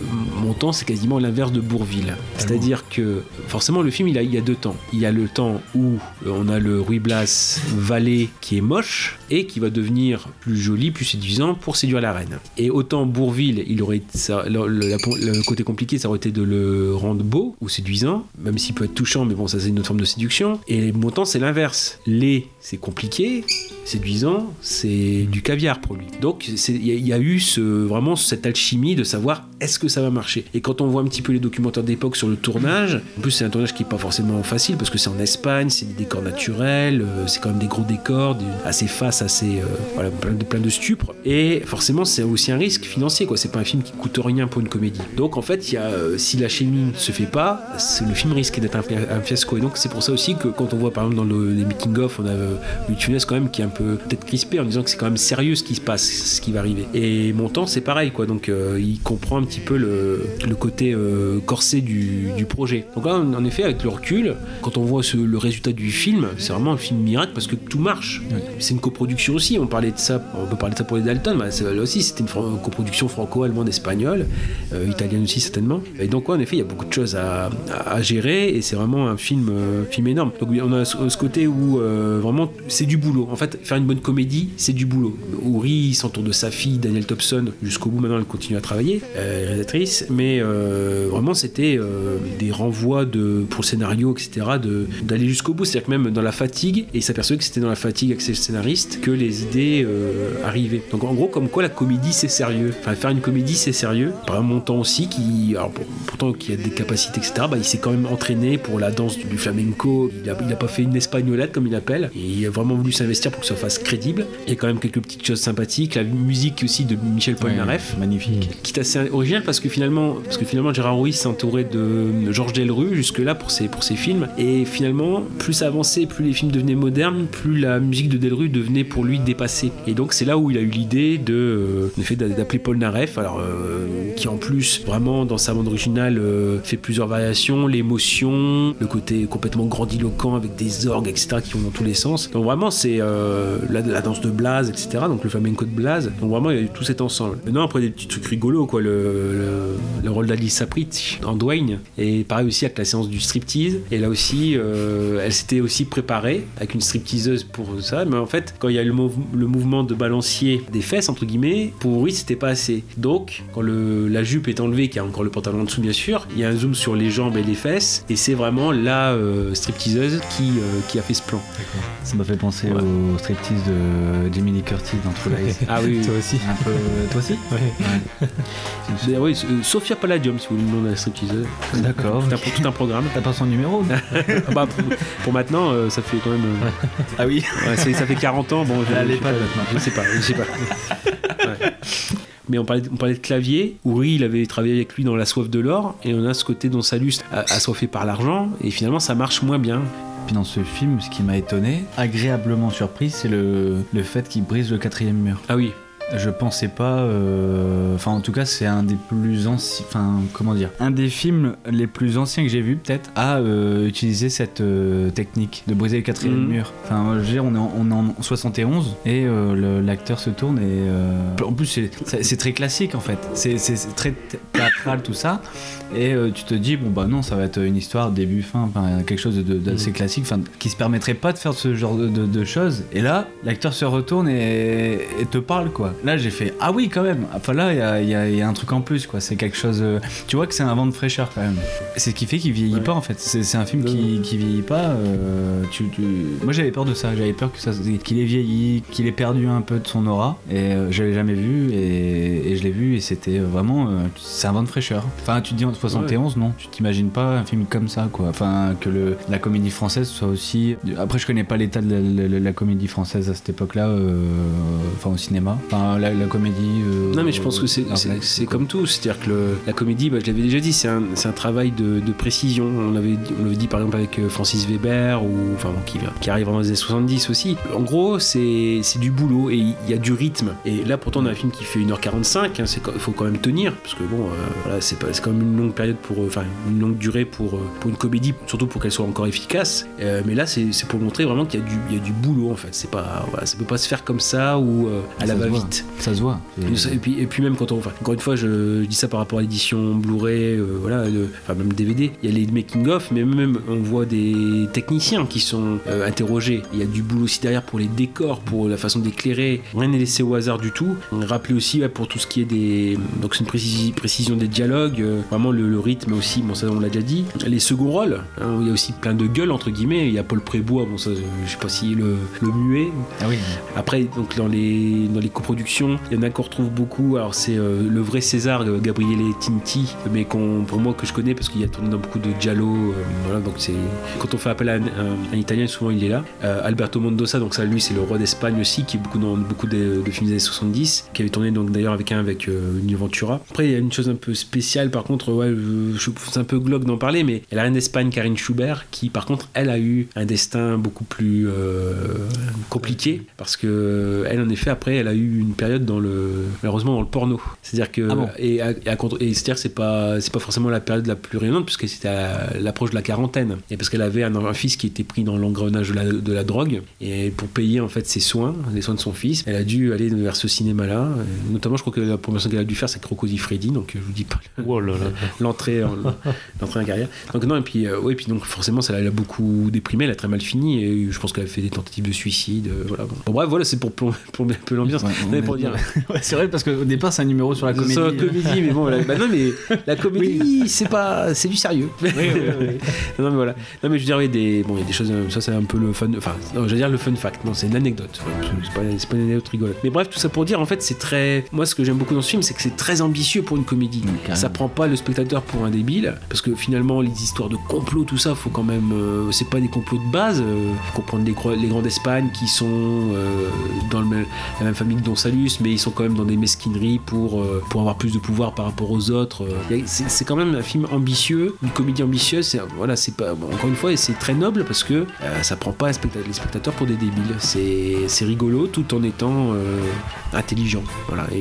Montand, c'est quasiment l'inverse de Bourville. C'est-à-dire que, forcément, le film, il a, il y a deux temps. Il y a le temps où on a le Ruy Blas valet qui est moche et qui va devenir plus joli, plus séduisant pour séduire la reine. Et autant Bourville, il aurait le, côté compliqué, ça aurait été de le rendre beau ou séduisant, même s'il peut être touchant, mais bon, ça c'est une autre forme de séduction. Et Montand, c'est l'inverse. Les, c'est compliqué, séduisant, c'est du caviar pour lui. Donc il y, a- eu vraiment cette alchimie de savoir est-ce que ça va marcher? Et quand on voit un petit peu les documentaires d'époque sur le tournage, en plus c'est un tournage qui est pas forcément facile parce que c'est en Espagne, c'est des décors naturels, euh, c'est quand même des gros décors, assez face, assez euh, plein de plein de stupres. Et forcément c'est aussi un risque financier quoi. C'est pas un film qui coûte rien pour une comédie. Donc en fait il y a, euh, si la chimie ne se fait pas, le film risque d'être un, fiasco. Et donc c'est pour ça aussi que quand on voit par exemple dans le, les making of, on a de Funès quand même qui est un peu peut-être crispé en disant que c'est quand même sérieux ce qui se passe, ce qui va arriver. Et Montand c'est pareil quoi. Donc il comprend un petit peu le, le côté euh, corsé du, du projet. Donc là en effet avec le recul, quand on voit ce- le résultat du film, c'est vraiment un film miracle parce que tout marche. C'est une coproduction aussi. On parlait de ça, on peut parler de ça pour les Dalton. C'est- là aussi c'était une coproduction franco-allemande espagnole, euh, italienne aussi certainement. Et donc ouais, en effet il y a beaucoup de choses à, à- à gérer et c'est vraiment un film, euh, film énorme. Donc on a ce, ce côté où vraiment c'est du boulot. En fait faire une bonne comédie c'est du boulot. Uri il s'entoure de sa fille Daniel Thompson jusqu'au bout. Maintenant elle continue à travailler. Euh, réalisatrice, mais euh, vraiment c'était euh, des renvois de, pour le scénario, etc., d'aller jusqu'au bout. C'est-à-dire que même dans la fatigue, et il s'apercevait que c'était dans la fatigue avec ses scénaristes que les idées euh, arrivaient. Donc en gros, comme quoi la comédie c'est sérieux. Enfin, faire une comédie c'est sérieux. Par un montant aussi qui, alors pour- pourtant qui a des capacités, etc., bah, il s'est quand même entraîné pour la danse du, du flamenco. Il a, il a pas fait une espagnolette comme il appelle. Et il a vraiment voulu s'investir pour que ça fasse crédible. Il y a quand même quelques petites choses sympathiques. La musique aussi de Michel Polnareff magnifique. qui est assez original parce que finalement, parce que finalement Gérard Ruiz s'est entouré de Georges Delru jusque-là pour ses, pour ses films. Et finalement, plus ça avançait, plus les films devenaient modernes, plus la musique de Delru devenait pour lui dépassée. Et donc c'est là où il a eu l'idée de, euh, fait d'a- d'appeler Paul Naref, alors euh, qui en plus vraiment dans sa bande originale euh, fait plusieurs variations, l'émotion, le côté complètement grandiloquent avec des orgues, etc. qui vont dans tous les sens. Donc vraiment c'est euh, la, la danse de Blaze, etc. Donc le flamenco de Blaze. Donc vraiment il y a eu tout cet ensemble. Maintenant après des petits trucs rigolos quoi, le, le, le rôle d'Alice Saprit en Dwayne et pareil aussi avec la séance du striptease. Et là aussi euh, elle s'était aussi préparée avec une stripteaseuse pour ça, mais en fait quand il y a le, mouv- le mouvement de balancier des fesses entre guillemets, pour lui c'était pas assez. Donc quand le, la jupe est enlevée, qu'il y a encore le pantalon en dessous bien sûr, il y a un zoom sur les jambes et les fesses et c'est vraiment la euh, stripteaseuse qui, euh, qui a fait ce plan. Ça m'a fait penser Ouais. au striptease de Jamie Lee Curtis dans True Lies. Ah oui, <laughs> Toi aussi. Un peu. Toi aussi Ouais. <laughs> Mais oui, euh, Sophia Palladium si vous voulez le nom de la stripteaseuse. D'accord. Tout un, tout un programme. T'as pas son numéro <laughs> Ah bah, pour, pour maintenant, euh, ça fait quand même. euh, <laughs> Ah oui ouais, ça fait 40 ans. Bon, je, Elle je pas pas, maintenant. je sais pas, je sais pas. <laughs> Ouais. Mais on parlait, on parlait de clavier. Uri, il avait travaillé avec lui dans La soif de l'or. Et on a ce côté dont Salus assoiffé par l'argent. Et finalement, ça marche moins bien. Puis dans ce film, ce qui m'a étonné, agréablement surpris, c'est le, le fait qu'il brise le quatrième mur. Ah oui. Je pensais pas. euh, Enfin, en tout cas, c'est un des plus anciens. Enfin, comment dire Un des films les plus anciens que j'ai vu, peut-être, à euh, utiliser cette euh, technique de briser le quatrième Mhm. mur. Enfin, je veux dire, on est en, on est en 71 et l'acteur se tourne et. En plus, c'est- très classique en fait. C'est très thé- théâtral tout ça. Et tu te dis, bon bah non, ça va être une histoire début-fin, enfin, quelque chose de- d'assez Mhm. classique, qui se permettrait pas de faire ce genre de, de- de choses. Et là, l'acteur se retourne et, et te parle quoi. Là, j'ai fait, ah oui, quand même. Enfin là, il y a, y y un truc en plus quoi. C'est quelque chose. euh, Tu vois que c'est un vent de fraîcheur quand même. C'est ce qui fait qu'il vieillit Ouais. pas en fait. C'est un film qui, qui vieillit pas. euh, tu, tu- Moi, j'avais peur de ça. J'avais peur que ça, qu'il ait vieilli, qu'il ait perdu un peu de son aura. Et euh, je l'avais jamais vu et, et je l'ai vu et c'était vraiment. euh, c'est un vent de fraîcheur. Enfin, tu te dis en 71, non Tu t'imagines pas un film comme ça, quoi. Enfin, que le, la comédie française soit aussi. Après, je connais pas l'état de la, la- la comédie française à cette époque-là, euh, enfin au cinéma. Enfin, la, la comédie. euh, Non, mais je pense que c'est comme tout. C'est-à-dire que le- la comédie, bah, je l'avais déjà dit, c'est un, travail de, de précision. On l'avait dit- on l'avait dit par exemple avec euh, Francis Weber, ou, enfin, qui, qui arrive dans les années 70 aussi. En gros, c'est c'est du boulot et il y a du rythme. Et là, pourtant, on a un film qui fait 1h45. Il faut quand même tenir. Parce que bon, euh, voilà, c'est pas- c'est quand même une longue période pour. Enfin, une longue durée pour, pour une comédie, surtout pour qu'elle soit encore efficace. Euh, mais là, c'est pour montrer vraiment qu'il y, a du- il y a du boulot en fait. C'est pas, voilà, ça peut pas se faire comme ça ou euh, à la Ça voit. Ça se voit. Et, puis, et puis même quand on, enfin, encore une fois, je, je dis ça par rapport à l'édition Blu-ray, euh, voilà, enfin même DVD. Il y a les making of, mais même on voit des techniciens qui sont euh, interrogés. Il y a du boulot aussi derrière pour les décors, pour la façon d'éclairer. Rien n'est laissé au hasard du tout. Rappelez aussi ouais, pour tout ce qui est des, donc c'est une précisi- précision des dialogues, euh, vraiment le, le rythme aussi. Bon ça on l'a déjà dit. Les seconds rôles, hein, où il y a aussi plein de gueules entre guillemets. Il y a Paul Prébois, bon ça je sais pas si le, le muet, Ah oui. après, donc dans les, dans les coproductions, il y en a qu'on retrouve beaucoup. Alors, c'est euh, le vrai César, euh, Gabriele Tinti, mais pour moi que je connais parce qu'il a tourné dans beaucoup de Giallo. euh, voilà, donc quand on fait appel à un, Italien, souvent il est là. Alberto Mendoza, donc ça, lui, c'est le roi d'Espagne aussi, qui est beaucoup dans beaucoup de, films des années 70, qui avait tourné d'ailleurs avec un avec Nino Ventura. Après, il y a une chose un peu spéciale, par contre, ouais, je, c'est un peu glauque d'en parler, mais la reine d'Espagne, Karine Schubert, qui par contre, elle a eu un destin beaucoup plus compliqué parce que elle en effet après elle a eu une période dans le malheureusement dans le porno c'est à dire que Ah bon et, à- et à et c'est à dire c'est pas c'est pas forcément la période la plus rayonnante puisque c'était à l'approche de la quarantaine et parce qu'elle avait un, un fils qui était pris dans l'engrenage de la, de la drogue et pour payer en fait ses soins les soins de son fils elle a dû aller vers ce cinéma là notamment je crois que la première chose qu'elle a dû faire c'est Rocco Freddy donc je vous dis pas Oh <laughs> l'entrée en, l'entrée en carrière. Donc non et puis euh, oui puis donc forcément ça l'a beaucoup déprimé, elle a très mal fini et je pense qu'elle a fait des tentatives de suicide. euh, voilà. Bon. Bon, bref voilà c'est pour plomber, <laughs> plomber un peu l'ambiance. Ouais, mais pour dire. <laughs> Ouais, c'est vrai parce qu'au départ c'est un numéro sur la comédie. Sur la comédie, mais bon, la, bah non, mais la <laughs> comédie, c'est pas, c'est du sérieux. <laughs> non, mais voilà. Non, mais je veux dire, oui, des, bon, il y a des choses, euh, ça c'est un peu le fun, enfin, non, je veux dire le fun fact. Non, c'est une anecdote. C'est pas, c'est pas une anecdote rigolote. Mais bref, tout ça pour dire, en fait, c'est très, moi, ce que j'aime beaucoup dans ce film, c'est que c'est très ambitieux pour une comédie. carrément. ça prend pas le spectateur pour un débile, parce que finalement, les histoires de complot, tout ça, faut quand même, euh, c'est pas des complots de base. euh, faut comprendre les, les grands d'Espagne qui sont euh, dans le même- la même famille que Don Mais ils sont quand même dans des mesquineries pour, euh, pour avoir plus de pouvoir par rapport aux autres. Euh, C'est quand même un film ambitieux, une comédie ambitieuse. Voilà, c'est pas encore une fois, c'est très noble parce que euh, ça prend pas les specta- les spectateurs pour des débiles. C'est rigolo tout en étant euh, intelligent.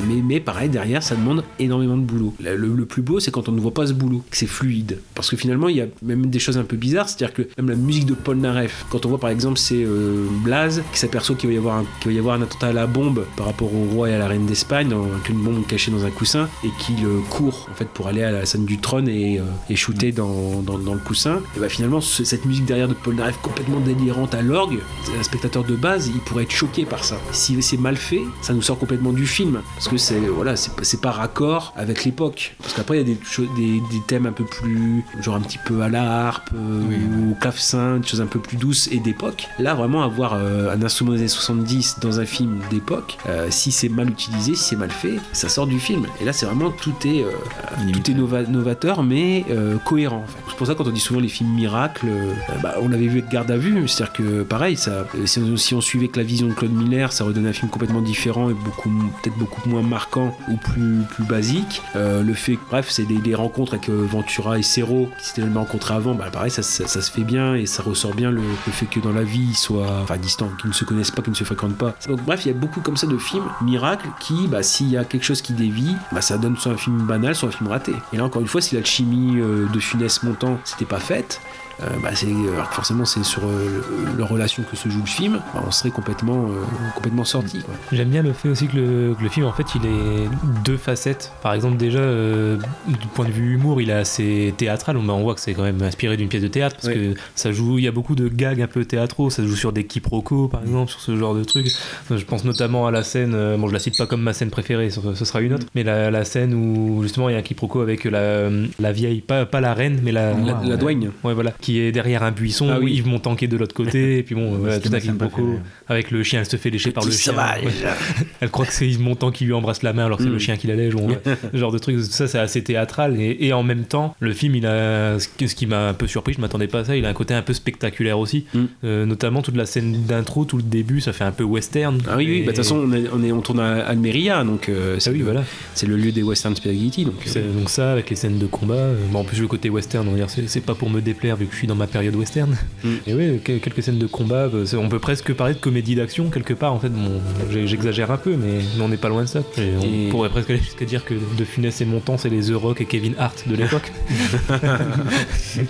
Mais, mais pareil, derrière, ça demande énormément de boulot. Le, plus beau, c'est quand on ne voit pas ce boulot, que c'est fluide. Parce que finalement, il y a même des choses un peu bizarres, c'est-à-dire que même la musique de Paul Naref, quand on voit par exemple, c'est euh, Blaze qui s'aperçoit qu'il va, y avoir un, va y avoir un attentat à la bombe par rapport au roi et à la reine d'Espagne, avec une bombe cachée dans un coussin, et qu'il euh, court en fait pour aller à la scène du trône et, euh, et shooter dans, dans, dans le coussin. Et bah finalement, ce- cette musique derrière de Paul Naref complètement délirante à l'orgue, un spectateur de base, il pourrait être choqué par ça. Si c'est mal fait, ça nous sort complètement du film, parce que c'est voilà, c'est pas- raccord avec l'époque. Parce qu'après, il y a des, des, des thèmes un peu plus, genre un petit peu à la harpe euh, Oui. ou au clavecin, des choses un peu plus douces et d'époque. Là, vraiment, avoir euh, un instrument des années 70 dans un film d'époque, euh, si c'est mal utilisé, si c'est mal fait, ça sort du film. Et là, c'est vraiment tout est, euh, tout est nova- novateur, mais euh, cohérent. en fait. C'est pour ça quand on dit souvent les films miracles, euh, bah, on l'avait vu avec Garde à vue, c'est-à-dire que pareil, ça, si, on, si on suivait que la vision de Claude Miller, ça redonnait un film complètement différent et beaucoup peut-être beaucoup moins marquant ou plus plus basique. Euh, le fait, bref, c'est des, des rencontres avec Ventura et Serrault qui s'étaient jamais rencontrés avant, bah pareil, ça, ça- ça se fait bien et ça ressort bien le, le fait que dans la vie ils soient enfin distants, qu'ils ne se connaissent pas, qu'ils ne se fréquentent pas. Donc bref, il y a beaucoup comme ça de films miracles qui, bah, s'il y a quelque chose qui dévie, bah, ça donne soit un film banal, soit un film raté. Et là encore une fois, si l'alchimie euh, de Funès Montant s'était pas faite, bah, c'est, alors que forcément c'est sur euh, le- leur relation que se joue le film, bah, on serait complètement, euh, complètement sorti. J'aime bien le fait aussi que le, que le film, en fait, il est deux facettes. Par exemple, déjà, euh, du point de vue humour, il est assez théâtral. On, on voit que c'est quand même inspiré d'une pièce de théâtre parce Ouais. que ça joue. Il y a beaucoup de gags un peu théâtraux. Ça joue sur des quiproquos, par exemple, sur ce genre de trucs. Je pense notamment à la scène. euh, Bon, je la cite pas comme ma scène préférée, ce, ce sera une autre. Mais la, la scène où justement il y a un quiproquo avec la, la vieille, pas, pas la reine, mais la, La, la douane. Ouais, voilà, qui est derrière un buisson, Ah oui. Yves Montand qui est de l'autre côté, <laughs> et puis bon, voilà, C'était tout quiproquo préférée. avec le chien, elle se fait lécher par le chien. Elle croit que c'est Yves Montand qui lui embrasse la main alors que c'est Mm. le chien qui la lèche. <laughs> Ce genre de truc, ça c'est assez théâtral. Et, et en même temps, le film, il a ce qui, qui m'a un peu surpris, je m'attendais pas à ça, il a un côté un peu spectaculaire aussi. Mm. Euh, notamment toute la scène d'intro, tout le début, ça fait un peu western. Ah oui, oui, bah, de toute façon, on, est, on, est- on tourne à Almeria, donc euh, c'est Ah oui, le, voilà. c'est le lieu des western spaghetti. Donc, euh, C'est- Donc ça, avec les scènes de combat, euh, en plus le côté western, c'est c'est pas pour me déplaire vu que je suis dans ma période western. Mm. Et oui, quelques scènes de combat, c'est- on peut presque parler de comédie d'action quelque part. En fait, bon, j'exagère un peu, mais, mais on n'est pas loin de ça. Et on Et- pourrait presque aller jusqu'à dire que De Funès et Montand, c'est les The Rock et Kevin Hart de l'époque. <laughs>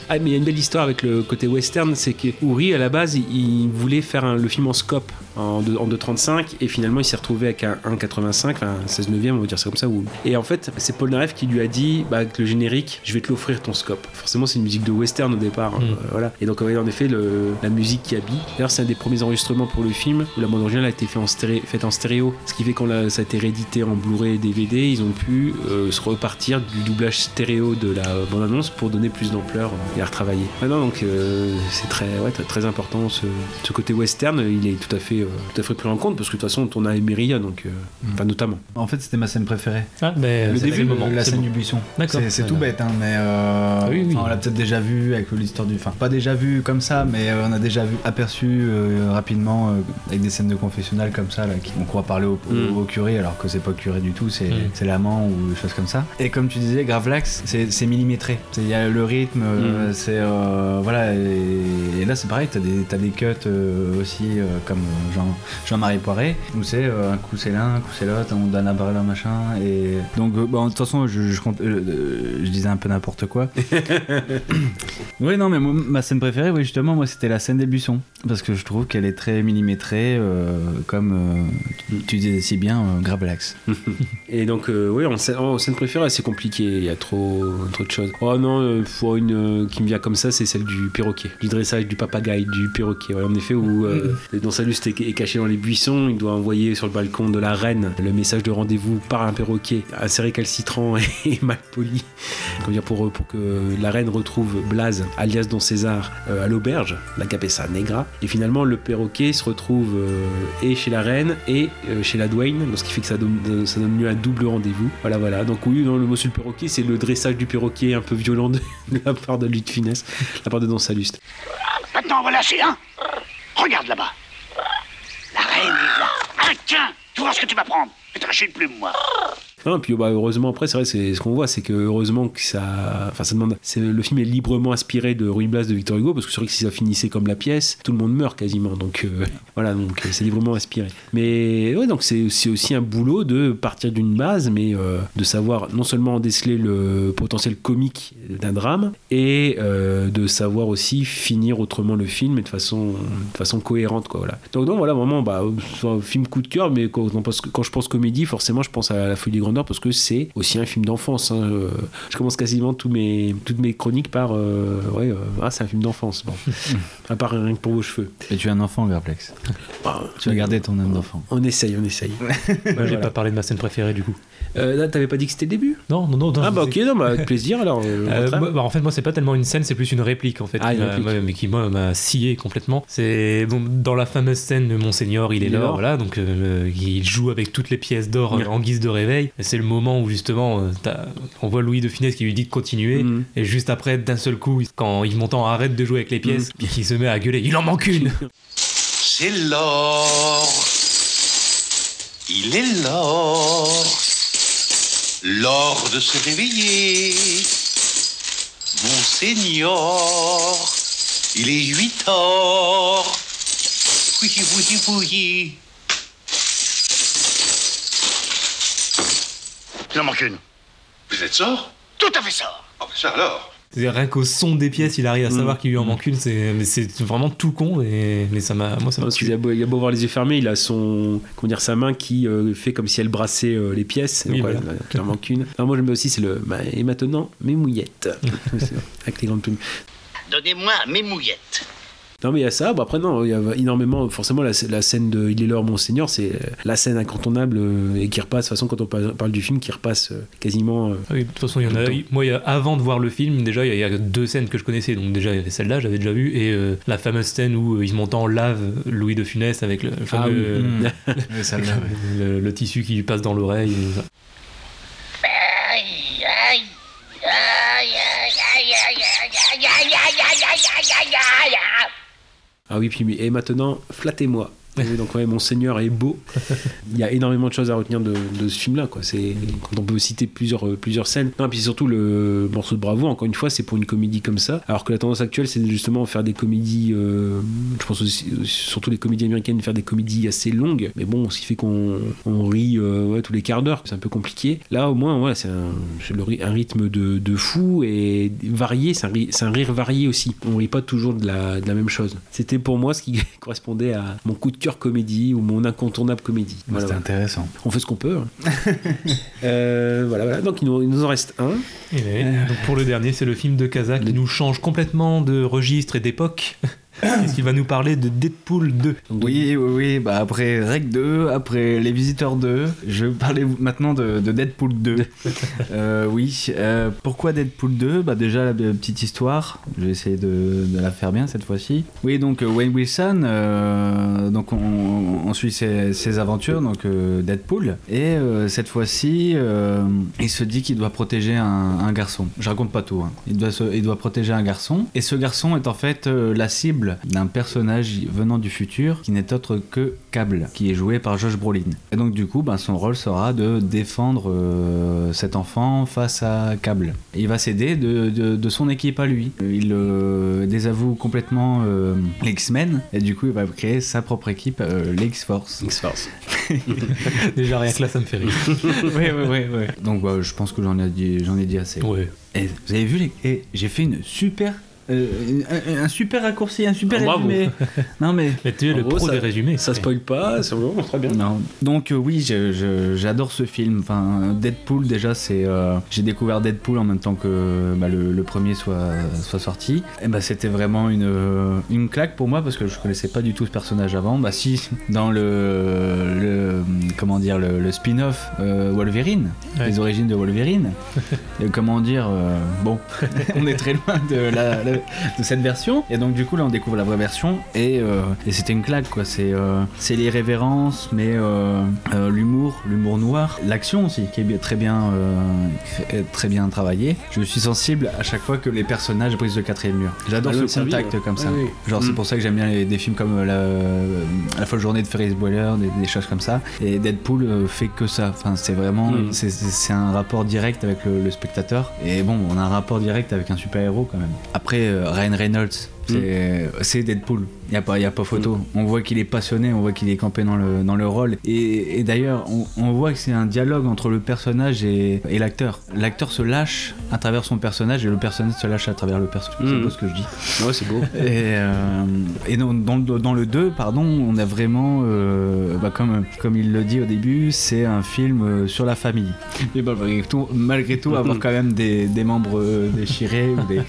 Ah, mais il y a une belle histoire avec le côté western, c'est que Uri, à la base, il, voulait faire un- le film en scope, en, deux- en 2.35, et finalement, il s'est retrouvé avec un 1.85, enfin, 16 neuvième, on va dire ça comme ça. Et en fait, c'est Paul Naref qui lui a dit, bah, avec le générique, je vais te l'offrir ton scope. Forcément, c'est une musique de western au départ, hein, Mm. euh, voilà. Et donc, en effet, le- la musique qui habille. D'ailleurs, c'est un des premiers enregistrements pour le film, où la bande originale a été faite en, stéréo, faite en stéréo, ce qui fait quand la- ça a été réédité en Blu-ray et DVD, ils ont pu euh, se repartir du doublage stéréo de la bande-annonce pour donner plus d'ampleur euh, et à retravailler. Maintenant, donc, euh, c'est très, ouais, très, important ce, ce côté western, il est tout à fait, euh, tout à fait pris en compte parce que de toute façon, on tourne à Emeria, donc, euh, enfin, notamment. En fait, c'était ma scène préférée. Ah, le début, le moment. la scène bon. du buisson. C'est, tout bête, hein, mais euh, Ah oui, oui. enfin, on l'a peut-être déjà vu avec l'histoire du. Enfin, pas déjà vu comme ça, mais euh, on a déjà vu aperçu euh, rapidement euh, avec des scènes de confessionnal comme ça, là, qui, on croit parler au, au- Mm. au curé, alors que c'est pas curé du tout, c'est, Mm. c'est l'amant ou des choses comme ça. Et comme tu disais, Gravelax, c'est, c'est millimétré. Il y a le rythme, Mm. c'est. voilà, et, et là c'est pareil, t'as des, des cuts aussi, comme euh, Jean, Jean-Marie Poiré, où c'est un coup c'est l'un, un coup c'est l'autre, on donne un barrel un machin. Et donc, bon, de toute façon, je, je, compte- je disais un peu n'importe quoi. <laughs> oui, non, mais moi, ma scène préférée, oui, justement, moi, c'était la scène des buissons. Parce que je trouve qu'elle est très millimétrée, euh, comme euh, tu, tu disais si bien, euh, Gravelax. <laughs> Et donc, euh, oui, en scène, en scène préférée, c'est compliqué. Il y a trop, trop de choses. Oh non, euh, faut une euh, qui me vient comme ça, c'est celle du perroquet. Du dressage du papagaï, du perroquet. Ouais, en effet, où euh, <laughs> dans Saluste est, est caché dans les buissons, il doit envoyer sur le balcon de la reine le message de rendez-vous par un perroquet assez récalcitrant <laughs> et mal poli. Comment dire, pour, pour que la reine retrouve Blaze, alias Don César, euh, à l'auberge, la Capessa Negra. Et finalement, le perroquet se retrouve euh, et chez la reine et euh, chez la douane, donc ce qui fait que ça donne, ça donne lieu à un double rendez-vous. Voilà, voilà. Donc oui, dans le monsieur le perroquet, c'est le dressage du perroquet un peu violent de, <laughs> la part de Lutte Finesse, la part de Don Saluste. Maintenant, on va lâcher, hein Regarde là-bas. La reine est là. Ah, tiens, tu vois ce que tu vas prendre. Je vais te une plume, moi. Non, puis bah, heureusement après c'est vrai c'est ce qu'on voit c'est que heureusement que ça enfin ça demande le film est librement inspiré de Ruy Blas de Victor Hugo parce que c'est vrai que si ça finissait comme la pièce tout le monde meurt quasiment donc euh, <laughs> voilà donc euh, c'est librement inspiré. Mais ouais donc c'est aussi un boulot de partir d'une base mais euh, de savoir non seulement déceler le potentiel comique d'un drame et de savoir aussi finir autrement le film et de façon de façon cohérente quoi voilà. Donc donc voilà vraiment bah un film coup de cœur mais quand, quand je pense comédie forcément je pense à la folie des parce que c'est aussi un film d'enfance hein. Euh, je commence quasiment tous mes toutes mes chroniques par euh, ouais euh, ah c'est un film d'enfance bon <laughs> à part rien que pour vos cheveux Et tu es un enfant, Gravelax. Bah, Tu vas garder ton âme d'enfant. on essaye on essaye Moi, j'ai Voilà. pas parlé de ma scène préférée du coup. Euh, là t'avais pas dit que c'était le début? Non, non, non. non, ah bah ok non bah avec plaisir alors euh, Euh, moi- bah, en fait, moi, c'est pas tellement une scène, c'est plus une réplique en fait, Ah, qui une m'a- réplique. ouais, mais qui moi m'a scié complètement. C'est bon, dans la fameuse scène de Monseigneur, il est Il est là, là. voilà, donc euh, il joue avec toutes les pièces d'or Ouais. en guise de réveil. Et c'est le moment où justement, euh, on voit Louis de Funès qui lui dit de continuer, Mhm. et juste après, d'un seul coup, quand Yves Montand arrête de jouer avec les pièces, <laughs> Mhm. puis qu'il se met à gueuler, il en manque une. C'est l'or. Il est l'or. L'or de se réveiller. Monseigneur. Il est 8 heures. Oui, oui, oui. Il en manque une. Vous êtes sort? Tout à fait ça. Oh, ça alors Rien qu'au son des pièces, il arrive à savoir qu'il lui en manque une. C'est, mais c'est vraiment tout con, et, mais ça m'a, moi, ça m'a Parce qu'il a beau, il a beau avoir les yeux fermés, il a son, comment dire, sa main qui euh, fait comme si elle brassait euh, les pièces. Oui, Donc, voilà. voilà, il en manque une. Alors, moi, j'aime aussi, c'est le. bah, et maintenant, mes mouillettes. <laughs> Avec les grandes plumes. Donnez-moi mes mouillettes. Non, mais il y a ça. Bon, après, non, il y a énormément. Forcément, la, la scène de Il est l'heure, Monseigneur, c'est euh, la scène incontournable euh, et qui repasse. De toute façon, quand on parle, du film, qui repasse euh, quasiment. euh, Ah oui, de toute façon, il y en a. Moi, il y a- avant de voir le film, déjà, il y, a- il y a deux scènes que je connaissais. Donc, déjà, il y avait celle-là, j'avais déjà vu. Et euh, la fameuse scène où euh, Yves Montand lave Louis de Funès avec le, le Ah fameux. oui. Mmh. euh, Ouais, celle-là, ouais. le, le tissu qui lui passe dans l'oreille. et ça. Aïe, aïe, aïe, aïe, aïe, aïe, aïe, aïe, aïe, aïe, aïe, aïe, aïe, aïe, aïe. Ah oui, puis et maintenant, flattez-moi. Donc ouais, Monseigneur est beau. Il y a énormément de choses à retenir de, ce film-là. C'est quand on peut citer plusieurs euh, plusieurs scènes. Non, et puis surtout le morceau de Bravo. Encore une fois, c'est pour une comédie comme ça. Alors que la tendance actuelle, c'est justement faire des comédies. euh, je pense euh, surtout les comédies américaines, faire des comédies assez longues. Mais bon, ce qui fait qu'on on rit tous les quarts d'heure. C'est un peu compliqué. Là, au moins, ouais, c'est un, rythme de, fou et varié. C'est un, rire varié aussi. On rit pas toujours de la même chose. C'était pour moi ce qui <laughs> correspondait à mon coup de cœur comédie ou mon incontournable comédie. Voilà, C'était voilà. intéressant. On fait ce qu'on peut. hein. <laughs> Euh, voilà, voilà. Donc il nous, il nous en reste un. Et donc, pour le dernier, c'est le film de Kazak qui nous change complètement de registre et d'époque. <laughs> Puisqu'il va nous parler de Deadpool 2. Oui, oui, oui. Bah après Rec 2, après Les Visiteurs 2, je vais parler maintenant de, de Deadpool 2. <laughs> Euh, oui. euh, pourquoi Deadpool 2 Bah déjà la petite histoire. Je vais essayer de, de la faire bien cette fois-ci. Oui, donc euh, Wayne Wilson. euh, donc on, on suit ses, ses aventures. Donc Deadpool. Et cette fois-ci, il se dit qu'il doit protéger un, un garçon. Je raconte pas tout. hein. Il doit se- il doit protéger un garçon. Et ce garçon est en fait la cible d'un personnage venant du futur qui n'est autre que Cable, qui est joué par Josh Brolin. Et donc du coup, ben, son rôle sera de défendre euh, cet enfant face à Cable. Et il va s'aider de, de- de son équipe à lui. Il euh, désavoue complètement euh, les X-Men et du coup, il va créer sa propre équipe, euh, les X-Force. X-Force. <laughs> <laughs> Déjà, rien que là, ça me fait rire. <laughs> oui, oui, oui, oui. Donc bah, je pense que j'en ai dit, j'en ai dit assez. Ouais. Et vous avez vu les... Et j'ai fait une super Euh, un, un super raccourci, un super Ah, bravo. résumé. <laughs> non mais. Mais tu es En le gros, pro ça- des résumés. Ça spoil pas, c'est vraiment très bien. Non. Donc euh, oui, j'adore ce film. Enfin, Deadpool déjà, c'est euh, j'ai découvert Deadpool en même temps que bah, le, le premier soit soit sorti. Et bah c'était vraiment une une claque pour moi parce que je connaissais pas du tout ce personnage avant. Bah si, dans le, le comment dire le, le spin-off Wolverine, Ouais. les origines de Wolverine. <laughs> Et comment dire, bon, <laughs> on est très loin de la, la- <laughs> de cette version. Et donc du coup là, on découvre la vraie version et, euh, et c'était une claque quoi. C'est euh, c'est l'irrévérence, mais euh, euh, l'humour, l'humour noir, l'action aussi qui est très bien très bien travaillé. Je suis sensible à chaque fois que les personnages brisent le quatrième mur. J'adore Ah, ce contact comme ça. Oui, oui. Genre c'est Mm. pour ça que j'aime bien les- des films comme la, la folle journée de Ferris Bueller, des, des choses comme ça. Et Deadpool fait que ça. Enfin c'est vraiment Mm. c'est- un rapport direct avec le, le spectateur. Et bon on a un rapport direct avec un super héros quand même. Après Ryan Reynolds. C'est c'est Deadpool, il n'y a, pas- y a pas photo. On voit qu'il est passionné, on voit qu'il est campé dans le, dans le rôle. Et, et d'ailleurs, on, on voit que c'est un dialogue entre le personnage et, et l'acteur. L'acteur se lâche à travers son personnage et le personnage se lâche à travers le personnage. C'est Mhm. beau ce que je dis. Ouais, c'est beau. Et, euh, et dans, dans le- dans le 2, pardon, on a vraiment, euh, bah, comme, comme il le dit au début, c'est un film euh, sur la famille. Et bah, malgré tout, malgré tout avoir quand même des, des membres déchirés ou <laughs> des,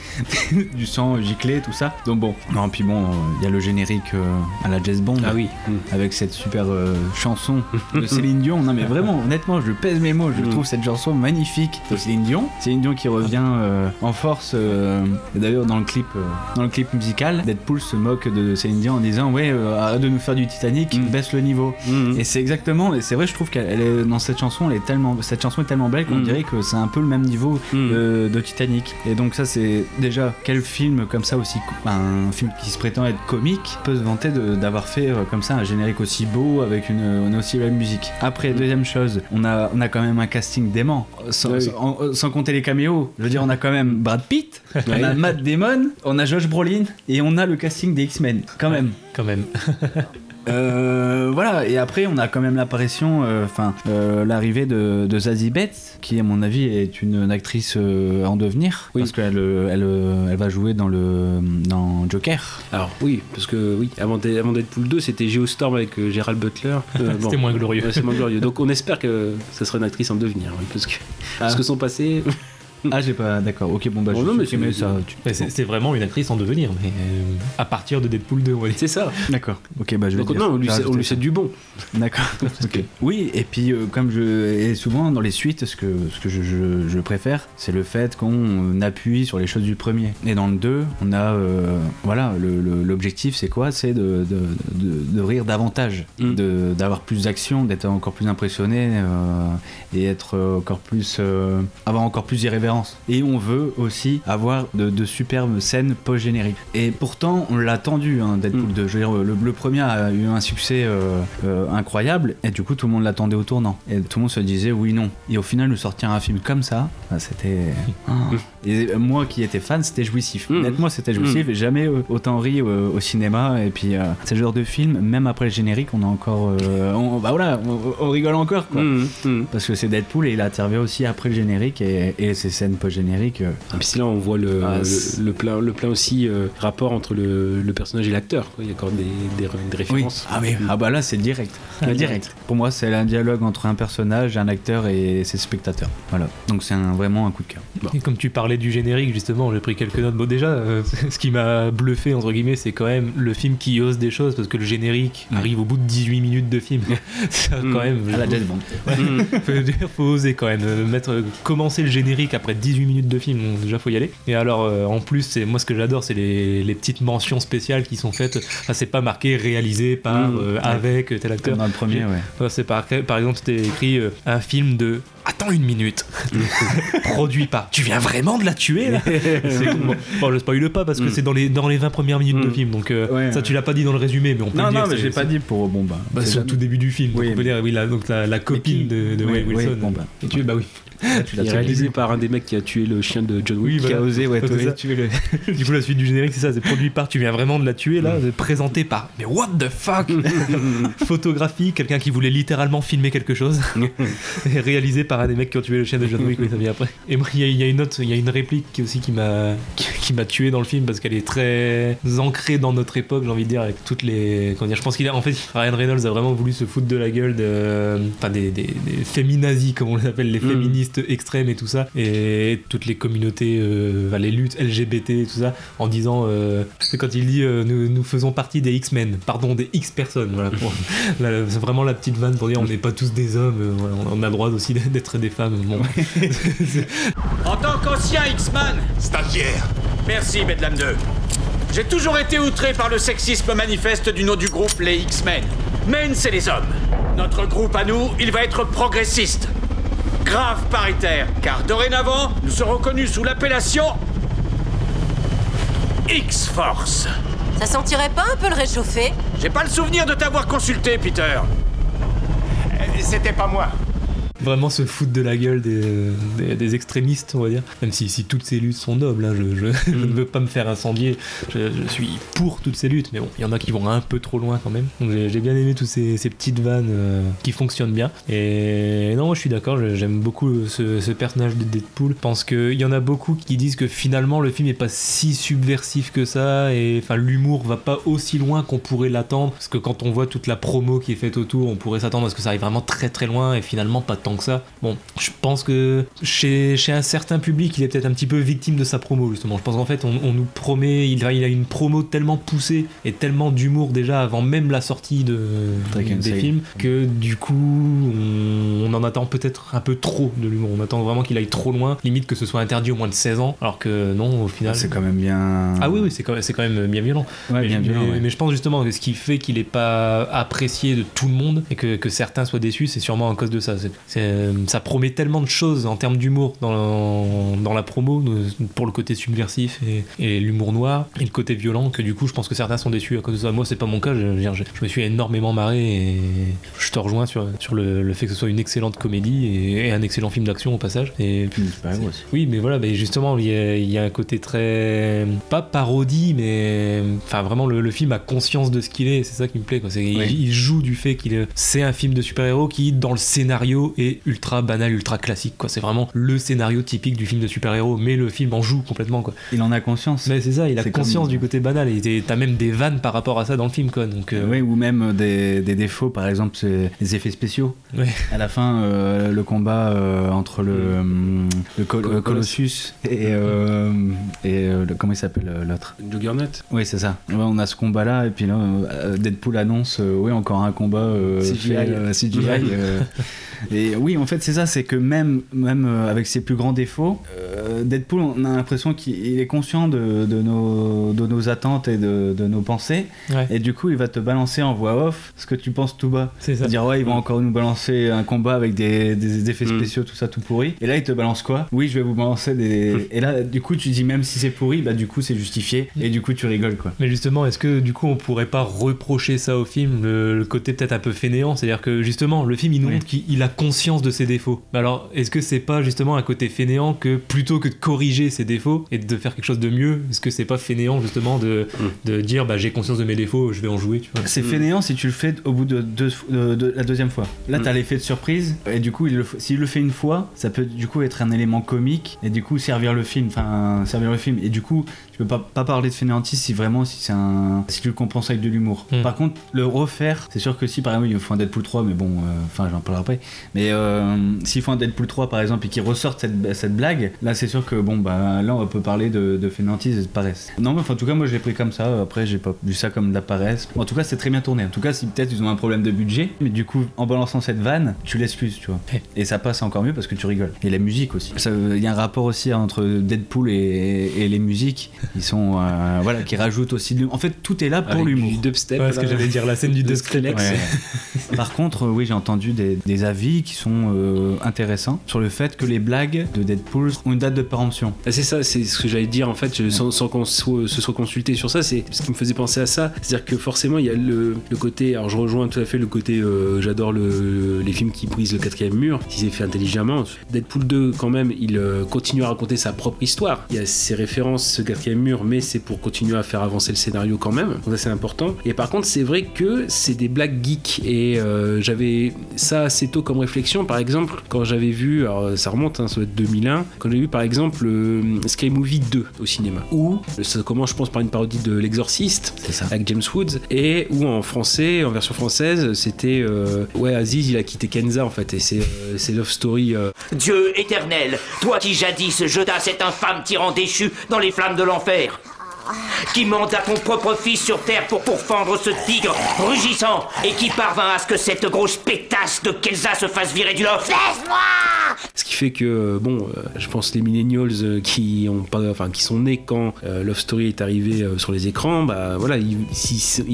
du sang giclé, tout ça. Donc bon, non, puis bon, euh, il y a le générique euh, à la Jazz Bond. Ah oui. Avec cette super euh, chanson de <laughs> Céline Dion. Non mais vraiment, honnêtement, je pèse mes mots. Je Mm. trouve cette chanson magnifique de Céline Dion. Céline Dion qui revient euh, en force. euh, et D'ailleurs, dans le clip, euh, dans le clip musical, Deadpool se moque de Céline Dion en disant ouais, euh, arrête de nous faire du Titanic, Mm. baisse le niveau. Et c'est exactement. Et c'est vrai, je trouve qu'elle elle est dans cette chanson. Elle est tellement, cette chanson est tellement belle qu'on Mm. dirait que c'est un peu le même niveau Mm. de, de Titanic. Et donc ça, c'est déjà quel film comme ça aussi, un film qui se prétend être comique peut se vanter d'avoir fait euh, comme ça un générique aussi beau avec une, une aussi belle musique. Après, deuxième chose, on a, on a quand même un casting dément, sans, Oui. sans- en- sans compter les caméos. Je veux dire, on a quand même Brad Pitt, on a Matt Damon, on a Josh Brolin et on a le casting des X-Men. Quand même. Quand même. <laughs> Euh, voilà, et après on a quand même l'apparition, euh, enfin euh, l'arrivée de, de Zazie Betts, qui à mon avis est une, actrice euh, en devenir, Oui. parce qu'elle elle, elle va jouer dans le dans Joker. Alors oui, parce que oui, avant, avant Deadpool 2, c'était Geostorm avec euh, Gérald Butler. <laughs> Euh, C'était moins glorieux. Ouais, c'est moins glorieux. Donc on espère que ça sera une actrice en devenir, oui, parce que parce que son passé. Ah j'ai pas, d'accord, ok bon bah Bon, je non, mais ça. tu- Mais c'est c'est vraiment une actrice en devenir, mais euh, à partir de Deadpool 2, on va dire. C'est ça. D'accord, ok bah je vais Donc dire- non, on lui, on lui du bon. D'accord. <laughs> ok. Oui, et puis euh, comme je et souvent dans les suites, ce que ce que je, je- je préfère, c'est le fait qu'on appuie sur les choses du premier. Et dans le 2, on a euh, voilà le- le- l'objectif, c'est quoi? C'est de, de, de- de rire davantage, Mm. de d'avoir plus d'action, d'être encore plus impressionné euh, et être encore plus euh, avoir encore plus Et on veut aussi avoir de, de superbes scènes post génériques. Et pourtant, on l'a attendu, hein, Deadpool Mm. 2. Je veux dire, le, le premier a eu un succès euh, euh, incroyable, et du coup, tout le monde l'attendait au tournant. Et tout le monde se disait oui, non. Et au final, nous sortir un film comme ça, bah, c'était. <laughs> Ah. Et moi qui étais fan, c'était jouissif. Mm. Honnêtement, c'était jouissif, et jamais euh, autant ri au cinéma. Et puis, c'est le genre de film, même après le générique, on a encore. on, bah voilà, on, on rigole encore, quoi. Parce que c'est Deadpool et il intervient aussi après le générique et, et ces scènes post-génériques. euh, Et puis là, on voit le, Ah, le, plein, le plein aussi euh, rapport entre le, le personnage et l'acteur. Il y a encore des, des, des références. Ah oui. Ah bah là c'est direct. Ah, direct. Pour moi c'est un dialogue entre un personnage, un acteur et ses spectateurs. Voilà. Donc c'est un- vraiment un coup de cœur. Et comme tu parlais du générique, justement, j'ai pris quelques notes. Bon, déjà, euh, <laughs> ce qui m'a bluffé, entre guillemets, c'est quand même le film qui ose des choses, parce que le générique Ouais. arrive au bout de 18 minutes de film. <laughs> Ça, Mm. quand même. À la James Bond. Mmh. <laughs> faut, dire, faut oser quand même euh, mettre commencer le générique après 18 minutes de film bon, déjà faut y aller et alors euh, en plus c'est moi ce que j'adore c'est les, les petites mentions spéciales qui sont faites enfin c'est pas marqué réalisé par Mm. euh, Ouais. avec tel acteur Comme dans le premier, ouais. Enfin, c'est par, par exemple c'était écrit euh, un film de attends une minute <laughs> produit par tu viens vraiment de la tuer là? <laughs> Bon, bon, je spoil pas parce que Mm. c'est dans les dans les 20 premières minutes de Mm. film donc euh, Ouais, ça ouais. tu l'as pas dit dans le résumé mais on peut Non le dire non mais c'est- j'ai pas dit pour bon bah. bah, c'est au tout début du film. Oui, donc on peut mais- dire, oui, la, donc la, la copine de, de Oui, Wayne oui, Wilson. bon, bah. Et tu, bah oui. <laughs> Tu l'as réalisé par un des mecs qui a tué le chien de John Wick. Oui, Qui a osé ouais, <laughs> Ouais, tuer- le. <laughs> Du coup, la suite du générique, c'est ça, c'est produit par, tu viens vraiment de la tuer là, c'est présenté par, mais what the fuck Photographie, quelqu'un qui voulait littéralement filmer quelque chose, et réalisé par un des mecs qui ont tué le chien de John Wick, oui, ça vient après. Et moi, il y, a- il y a une autre, il y a une réplique qui aussi qui m'a qui, qui m'a tué dans le film parce qu'elle est très ancrée dans notre époque, j'ai envie de dire, avec toutes les. Comment dire, je pense qu'il a. En fait, Ryan Reynolds a vraiment voulu se foutre de la gueule de. Enfin, des, des, des féminazis, comme on les appelle, les Mm. Féministes extrêmes et tout ça, et toutes les communautés, euh, les luttes LGBT et tout ça, en disant. euh, c'est quand il dit euh, nous, nous faisons partie des X-Men, pardon, des X personnes, voilà. <laughs> c'est vraiment la petite vanne pour dire on n'est pas tous des hommes, voilà, on a le droit aussi <laughs> d'être des femmes. Bon. <laughs> En tant qu'ancien X-Man, Stagiaire merci Bedlam 2. J'ai toujours été outré par le sexisme manifeste du nom du groupe les X-Men. Men, c'est les hommes. Notre groupe à nous, il va être progressiste. Grave paritaire, car dorénavant, nous serons connus sous l'appellation X-Force. Ça sentirait pas un peu le réchauffer? J'ai pas le souvenir de t'avoir consulté, Peter. C'était pas moi. Vraiment se foutre de la gueule des, des, des extrémistes, on va dire. Même si, si toutes ces luttes sont nobles, hein, je, je- <laughs> je ne veux pas me faire incendier. Je, je suis pour toutes ces luttes, mais bon, il y en a qui vont un peu trop loin quand même. J'ai bien aimé toutes ces, ces petites vannes euh, qui fonctionnent bien. Et non, moi je suis d'accord, j'aime beaucoup ce, ce personnage de Deadpool. Je pense qu'il y en a beaucoup qui disent que finalement le film est pas si subversif que ça, et enfin l'humour va pas aussi loin qu'on pourrait l'attendre. Parce que quand on voit toute la promo qui est faite autour, on pourrait s'attendre à ce que ça aille vraiment très très loin, et finalement pas tant que ça. Bon, je pense que chez, chez un certain public, il est peut-être un petit peu victime de sa promo, justement. Je pense qu'en fait, on, on nous promet, il a, il a une promo tellement poussée et tellement d'humour déjà avant même la sortie de, des Say. films, que du coup, on, on en attend peut-être un peu trop de l'humour. On attend vraiment qu'il aille trop loin, limite que ce soit interdit au moins de 16 ans, alors que non, au final. C'est quand même bien. Ah oui, oui, c'est quand, même- c'est quand même bien violent. Ouais, mais, bien mais- violent, ouais. mais je pense justement que ce qui fait qu'il n'est pas apprécié de tout le monde et que, que certains soient déçus, c'est sûrement à cause de ça. C'est- c'est- ça promet tellement de choses en termes d'humour dans, dans la promo, pour le côté subversif et, et l'humour noir, et le côté violent, que du coup, je pense que certains sont déçus à cause de ça. Moi, c'est pas mon cas. Je, me suis énormément marré et je te rejoins sur, sur le, le fait que ce soit une excellente comédie et, et un excellent film d'action au passage. Et aussi. oui, mais voilà, mais justement, il y, a, il y a un côté très. pas parodie, mais. Enfin, vraiment, le, le film a conscience de ce qu'il est, c'est ça qui me plaît. Quoi. Il- Oui. il, joue du fait qu'il est- c'est un film de super-héros qui, dans le scénario, est ultra banal, ultra classique. Quoi. C'est vraiment le scénario typique du film de super-héros, mais le film en joue complètement. Quoi. Il en a conscience. Mais c'est ça, il a C'est conscience comme- du côté banal, et t'as même des vannes par rapport à ça dans le film. Quoi. Donc, euh, Oui, ou même des, des défauts, par exemple, c'est les effets spéciaux. Ouais. À la fin, euh, le combat euh, entre le, le Col- euh, Colossus et, euh, et euh, le- comment il s'appelle euh, l'autre Juggernaut. Oui, c'est ça. Ouais, on a ce combat-là, et puis là, euh, Deadpool annonce, euh, oui, encore un combat euh, CGI. fait, euh, CGI, euh, <laughs> et oui, en fait, c'est ça, c'est que même, même euh, avec ses plus grands défauts, euh, Deadpool, on a l'impression qu'il est conscient de, de nos, de nos attentes et de, de nos pensées, Ouais. et du coup, il va te balancer en voix off ce que tu penses tout bas. C'est ça. Dire, ouais, ils vont encore nous balancer un combat avec des, des effets Mm. spéciaux, tout ça, tout pourri. Et là, il te balance quoi? Oui, je vais vous balancer des. et là, du coup, tu dis, même si c'est pourri, bah, du coup, c'est justifié, et du coup, tu rigoles, quoi. Mais justement, est-ce que du coup on pourrait pas reprocher ça au film, le, le côté peut-être un peu fainéant? C'est-à-dire que justement, le film il nous Oui. montre qu'il il a conscience de ses défauts. Alors, est-ce que c'est pas justement un côté fainéant que plutôt que de corriger ses défauts et de faire quelque chose de mieux, est-ce que c'est pas fainéant justement de, de dire bah j'ai conscience de mes défauts, je vais en jouer, tu vois C'est fainéant si tu le fais au bout de, deux, de- de la deuxième fois. Là, Mm. t'as l'effet de surprise, et du coup, s'il le fait une fois, ça peut du coup être un élément comique, et du coup, servir le film. Enfin, servir le film. Et du coup, tu peux pas, pas parler de fainéantisme si vraiment, si c'est un. Si tu le compenses avec de l'humour. Mm. Par contre, le refaire, c'est sûr que si par exemple, il faut un Deadpool 3, mais bon, euh, enfin, j'en parlerai après. Mais euh, s'il faut un Deadpool 3 par exemple, et qu'il ressorte cette, cette blague, là, c'est sûr que bon, bah là, on peut parler de, de fainéantisme et de paresse. Non, mais enfin, en tout cas, moi, je l'ai pris comme ça. Après, j'ai pas vu ça comme de la paresse. En tout cas, c'est très bien tourné. En tout cas, si peut-être ils ont un problème de budget, mais du coup, en balançant cette vanne, tu l'excuses, tu vois. <laughs> Et ça passe encore mieux parce que tu rigoles. Et la musique aussi. Ça, Il y a un rapport aussi entre Deadpool et, et les musiques. Ils sont, euh, voilà, qui rajoutent aussi de l'humour. En fait, tout est là pour l'humour. du dubstep. Ouais, ce que j'allais dire, la scène du dubstep. Ouais. <laughs> Par contre, euh, oui, j'ai entendu des, des avis qui sont euh, intéressants sur le fait que les blagues de Deadpool ont une date de préemption. Ah, c'est ça, c'est ce que j'allais dire en fait, sans, qu'on se soit consulté sur ça, c'est ce qui me faisait penser à ça. C'est-à-dire que forcément, il y a le, côté, alors je rejoins tout à fait le côté, euh, j'adore le, les films qui brisent le quatrième mur, si c'est fait intelligemment. Deadpool 2, quand même, il euh, continue à raconter sa propre histoire. Il y a ses références, ce quatrième mur, mais c'est pour continuer à faire avancer le scénario quand même. Donc ça, c'est important. Et par contre, c'est vrai que c'est des blagues geeks. Et j'avais ça assez tôt comme réflexion. Par exemple, quand j'avais vu, alors ça remonte, hein, ça doit être 2001, quand j'ai vu par exemple euh, Scary Movie 2 au cinéma, où ça commence, je pense, par une parodie de L'Exorciste avec James Woods, et où en français, en version française, c'était euh, ouais, Aziz il a quitté Kenza en fait, et c'est euh, c'est Love Story. euh, Dieu éternel, toi qui jadis jeta cet infâme tyran déchu dans les flammes de l'enfer, qui manda ton propre fils sur terre pour pourfendre ce tigre rugissant et qui parvint à ce que cette grosse pétasse de Kelsa se fasse virer du loft. Laisse-moi Ce qui fait que, euh, bon, euh, je pense les millennials euh, qui ont pas, enfin, qui sont nés quand euh, Love Story est arrivé euh, sur les écrans, bah voilà, ils,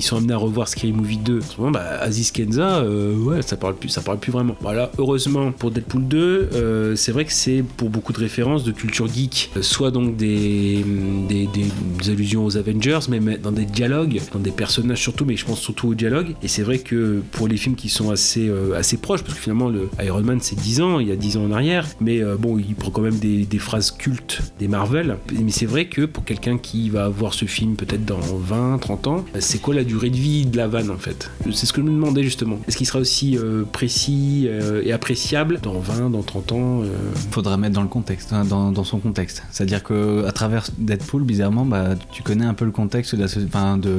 sont amenés à revoir Scary Movie 2. En ce moment, bah, Aziz Kenza, euh, ouais, ça parle plus, ça parle plus vraiment. Voilà, heureusement pour Deadpool 2, euh, c'est vrai que c'est pour beaucoup de références de culture geek, soit donc des, des, des- des allusions aux Avengers, mais dans des dialogues, dans des personnages surtout, mais je pense surtout aux dialogues. Et c'est vrai que pour les films qui sont assez, euh, assez proches, parce que finalement, le Iron Man c'est 10 ans, il y a 10 ans en arrière, mais euh, bon, il prend quand même des, phrases cultes des Marvel. Mais c'est vrai que pour quelqu'un qui va voir ce film peut-être dans 20, 30 ans, c'est quoi la durée de vie de la vanne en fait? C'est ce que je me demandais justement. Est-ce qu'il sera aussi euh, précis et appréciable dans 20, dans 30 ans Faudrait mettre dans le contexte, hein, dans, dans son contexte. C'est-à-dire que à travers Deadpool, bizarrement, bah, tu connais un peu le contexte de, la so- enfin, de,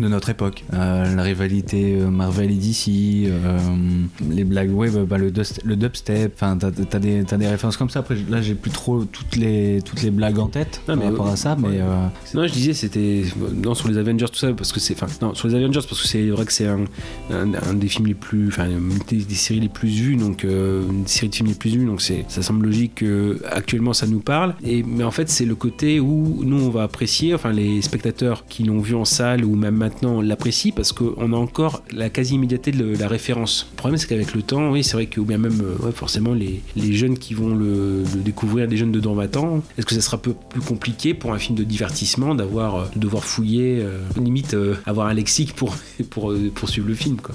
de notre époque. Euh, la rivalité euh, Marvel et DC, euh, les blagues, ouais, bah, le, dubstep, enfin, t'as, t'as des, références comme ça. Après, là, j'ai plus trop toutes les, toutes les blagues en tête Non, par mais- rapport à ça, mais euh, Non, je disais c'était non sur les Avengers tout ça parce que c'est enfin non sur les Avengers parce que c'est vrai que c'est un, un, un des films les plus enfin des, des séries les plus vues donc une série de films les plus vues donc ça semble logique que actuellement ça nous parle et mais en fait c'est le côté où nous on va apprécier enfin les spectateurs qui l'ont vu en salle ou même maintenant l'apprécient parce qu'on a encore la quasi immédiateté de la référence. Le problème c'est qu'avec le temps oui c'est vrai que ou bien même euh, ouais, forcément les, les jeunes qui vont le, le découvrir les jeunes de dans 20 ans est-ce que ça sera un peu plus compliqué pour un film de divertissement d'avoir euh, de devoir fouiller euh, limite euh, avoir un lexique pour <laughs> pour, pour suivre le film quoi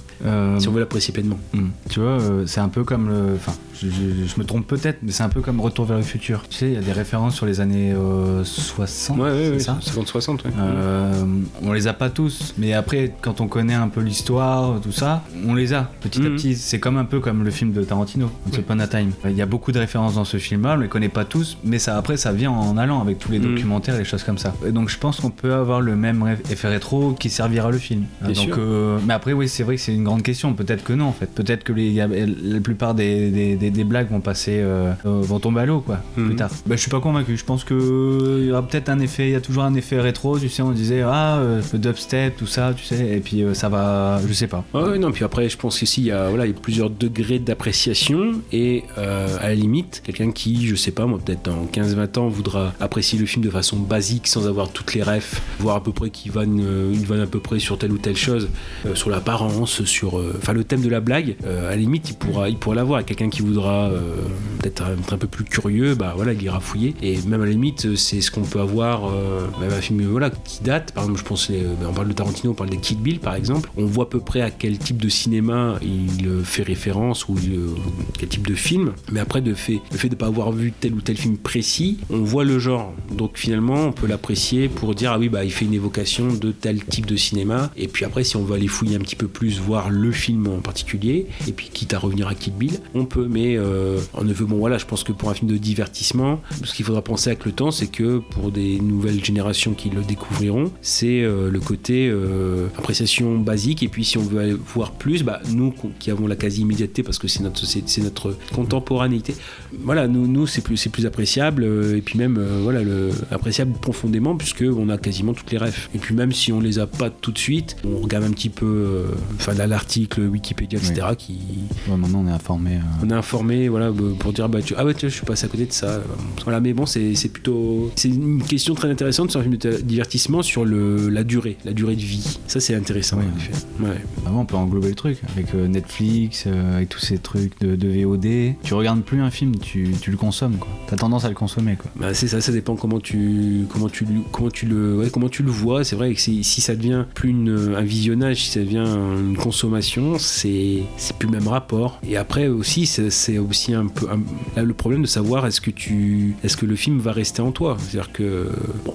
si on veut l'apprécier pleinement Hmm. Tu vois, c'est un peu comme le. Enfin, je, je- je me trompe peut-être, mais c'est un peu comme Retour vers le futur. Tu sais, il y a des références sur les années euh, 60. ouais ouais, c'est ouais ça 50 60 ouais. Euh, on les a pas tous, mais après, quand on connaît un peu l'histoire, tout ça, on les a petit à Mhm. petit. C'est comme un peu comme le film de Tarantino, Once Upon a Time. Il y a beaucoup de références dans ce film-là, on les connaît pas tous, mais ça après, ça vient en allant avec tous les Mhm. documentaires et les choses comme ça. Et donc, je pense qu'on peut avoir le même effet rétro qui servira le film. Bien donc, sûr. euh, mais après, oui, c'est vrai que c'est une grande question. Peut-être que non, en fait. Peut-être que les, la plupart des, des, des- des blagues vont passer, euh, vont tomber à l'eau, quoi, Mhm. plus tard. Bah, je suis pas convaincu. Je pense que il y aura peut-être un effet, toujours un effet rétro. Tu sais, on disait ah euh, le dubstep, tout ça, tu sais, et puis euh, ça va, je sais pas. Ouais, non, puis après, je pense qu'ici, il y a, voilà, il y a plusieurs degrés d'appréciation, et euh, à la limite, quelqu'un qui, je sais pas, moi, peut-être dans 15-20 ans, voudra apprécier le film de façon basique, sans avoir toutes les refs, voir à peu près qu'il vanne, euh, une vanne à peu près sur telle ou telle chose, euh, sur l'apparence, sur, euh, enfin, le thème de la blague, euh, à la limite, il pourra, il pourra l'avoir. Quelqu'un qui voudra euh, peut-être être un peu plus curieux, bah voilà, il ira fouiller. Et même à la limite, c'est ce qu'on peut avoir, euh, même un film, voilà, qui date, par exemple, je pense, les- on parle de Tarantino, on parle des Kill Bill, par exemple, on voit à peu près à quel type de cinéma il euh, fait référence ou euh, quel type de film. Mais après, de fait, le fait de ne pas avoir vu tel ou tel film précis, on voit le genre. Donc finalement, on peut l'apprécier pour dire ah oui bah il fait une évocation de tel type de cinéma. Et puis après, si on veut aller fouiller un petit peu plus, voir le film en particulier, et puis quitte à revenir à Kill Bill, on peut. Mais euh, neveu, bon voilà, je pense que pour un film de divertissement, ce qu'il faudra penser avec le temps, c'est que pour des nouvelles générations qui le découvriront, c'est euh, le côté euh, appréciation basique. Et puis si on veut aller voir plus, bah nous qui avons la quasi immédiateté parce que c'est notre c'est notre contemporanéité. Voilà, nous, nous c'est plus, c'est plus appréciable euh, et puis même voilà le appréciable profondément puisque on a quasiment toutes les refs. Et puis même si on les a pas tout de suite, on regarde un petit peu, enfin là, l'article Wikipédia etc. qui Ouais, maintenant on est informé. on est informé voilà pour dire bah tu, ah ouais je suis passé à côté de ça voilà mais bon c'est c'est plutôt c'est une question très intéressante sur un film de divertissement sur le la durée la durée de vie ça c'est intéressant en effet ouais Avant, on peut englober le truc avec euh, Netflix, euh, avec tous ces trucs de, de VOD. Tu regardes plus un film, tu, tu le consommes quoi. T'as tendance à le consommer quoi. Bah, c'est ça, ça dépend comment tu comment tu le- comment tu le ouais, comment tu le vois. C'est vrai que si, ça devient plus une, un visionnage, si ça devient une consommation, c'est c'est plus le même rapport. Et après aussi, c'est c'est aussi un peu un- là, le problème de savoir est-ce que tu est-ce que le film va rester en toi. C'est-à-dire que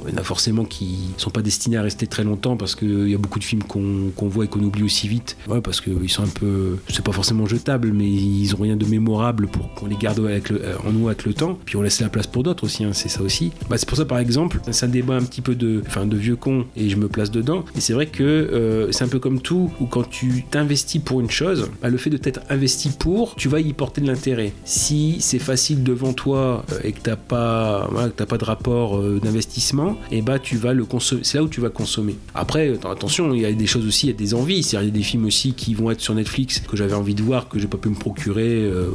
il y en a forcément qui sont pas destinés à rester très longtemps parce qu'il y a beaucoup de films qu'on voit et qu'on oublie aussi vite. Ouais, parce qu'ils sont un peu c'est pas forcément jetables, mais ils ont rien de mémorable pour qu'on les garde euh, en nous avec le temps. Puis on laisse la place pour d'autres aussi, hein, c'est ça aussi. Bah, c'est pour ça, par exemple, c'est un débat un petit peu de, de vieux con et je me place dedans. Et c'est vrai que euh, c'est un peu comme tout, où quand tu t'investis pour une chose, bah, le fait de t'être investi pour, tu vas y porter de l'intérêt. Si c'est facile devant toi euh, et que t'as pas, pas de rapport d'investissement, et bah tu vas le consommer. C'est là où tu vas consommer. Après, euh, attention, il y a des choses aussi, il y a des envies. C'est-à-dire, il y a des films aussi qui vont être sur Netflix que j'avais envie de voir, que j'ai pas pu me procurer. euh,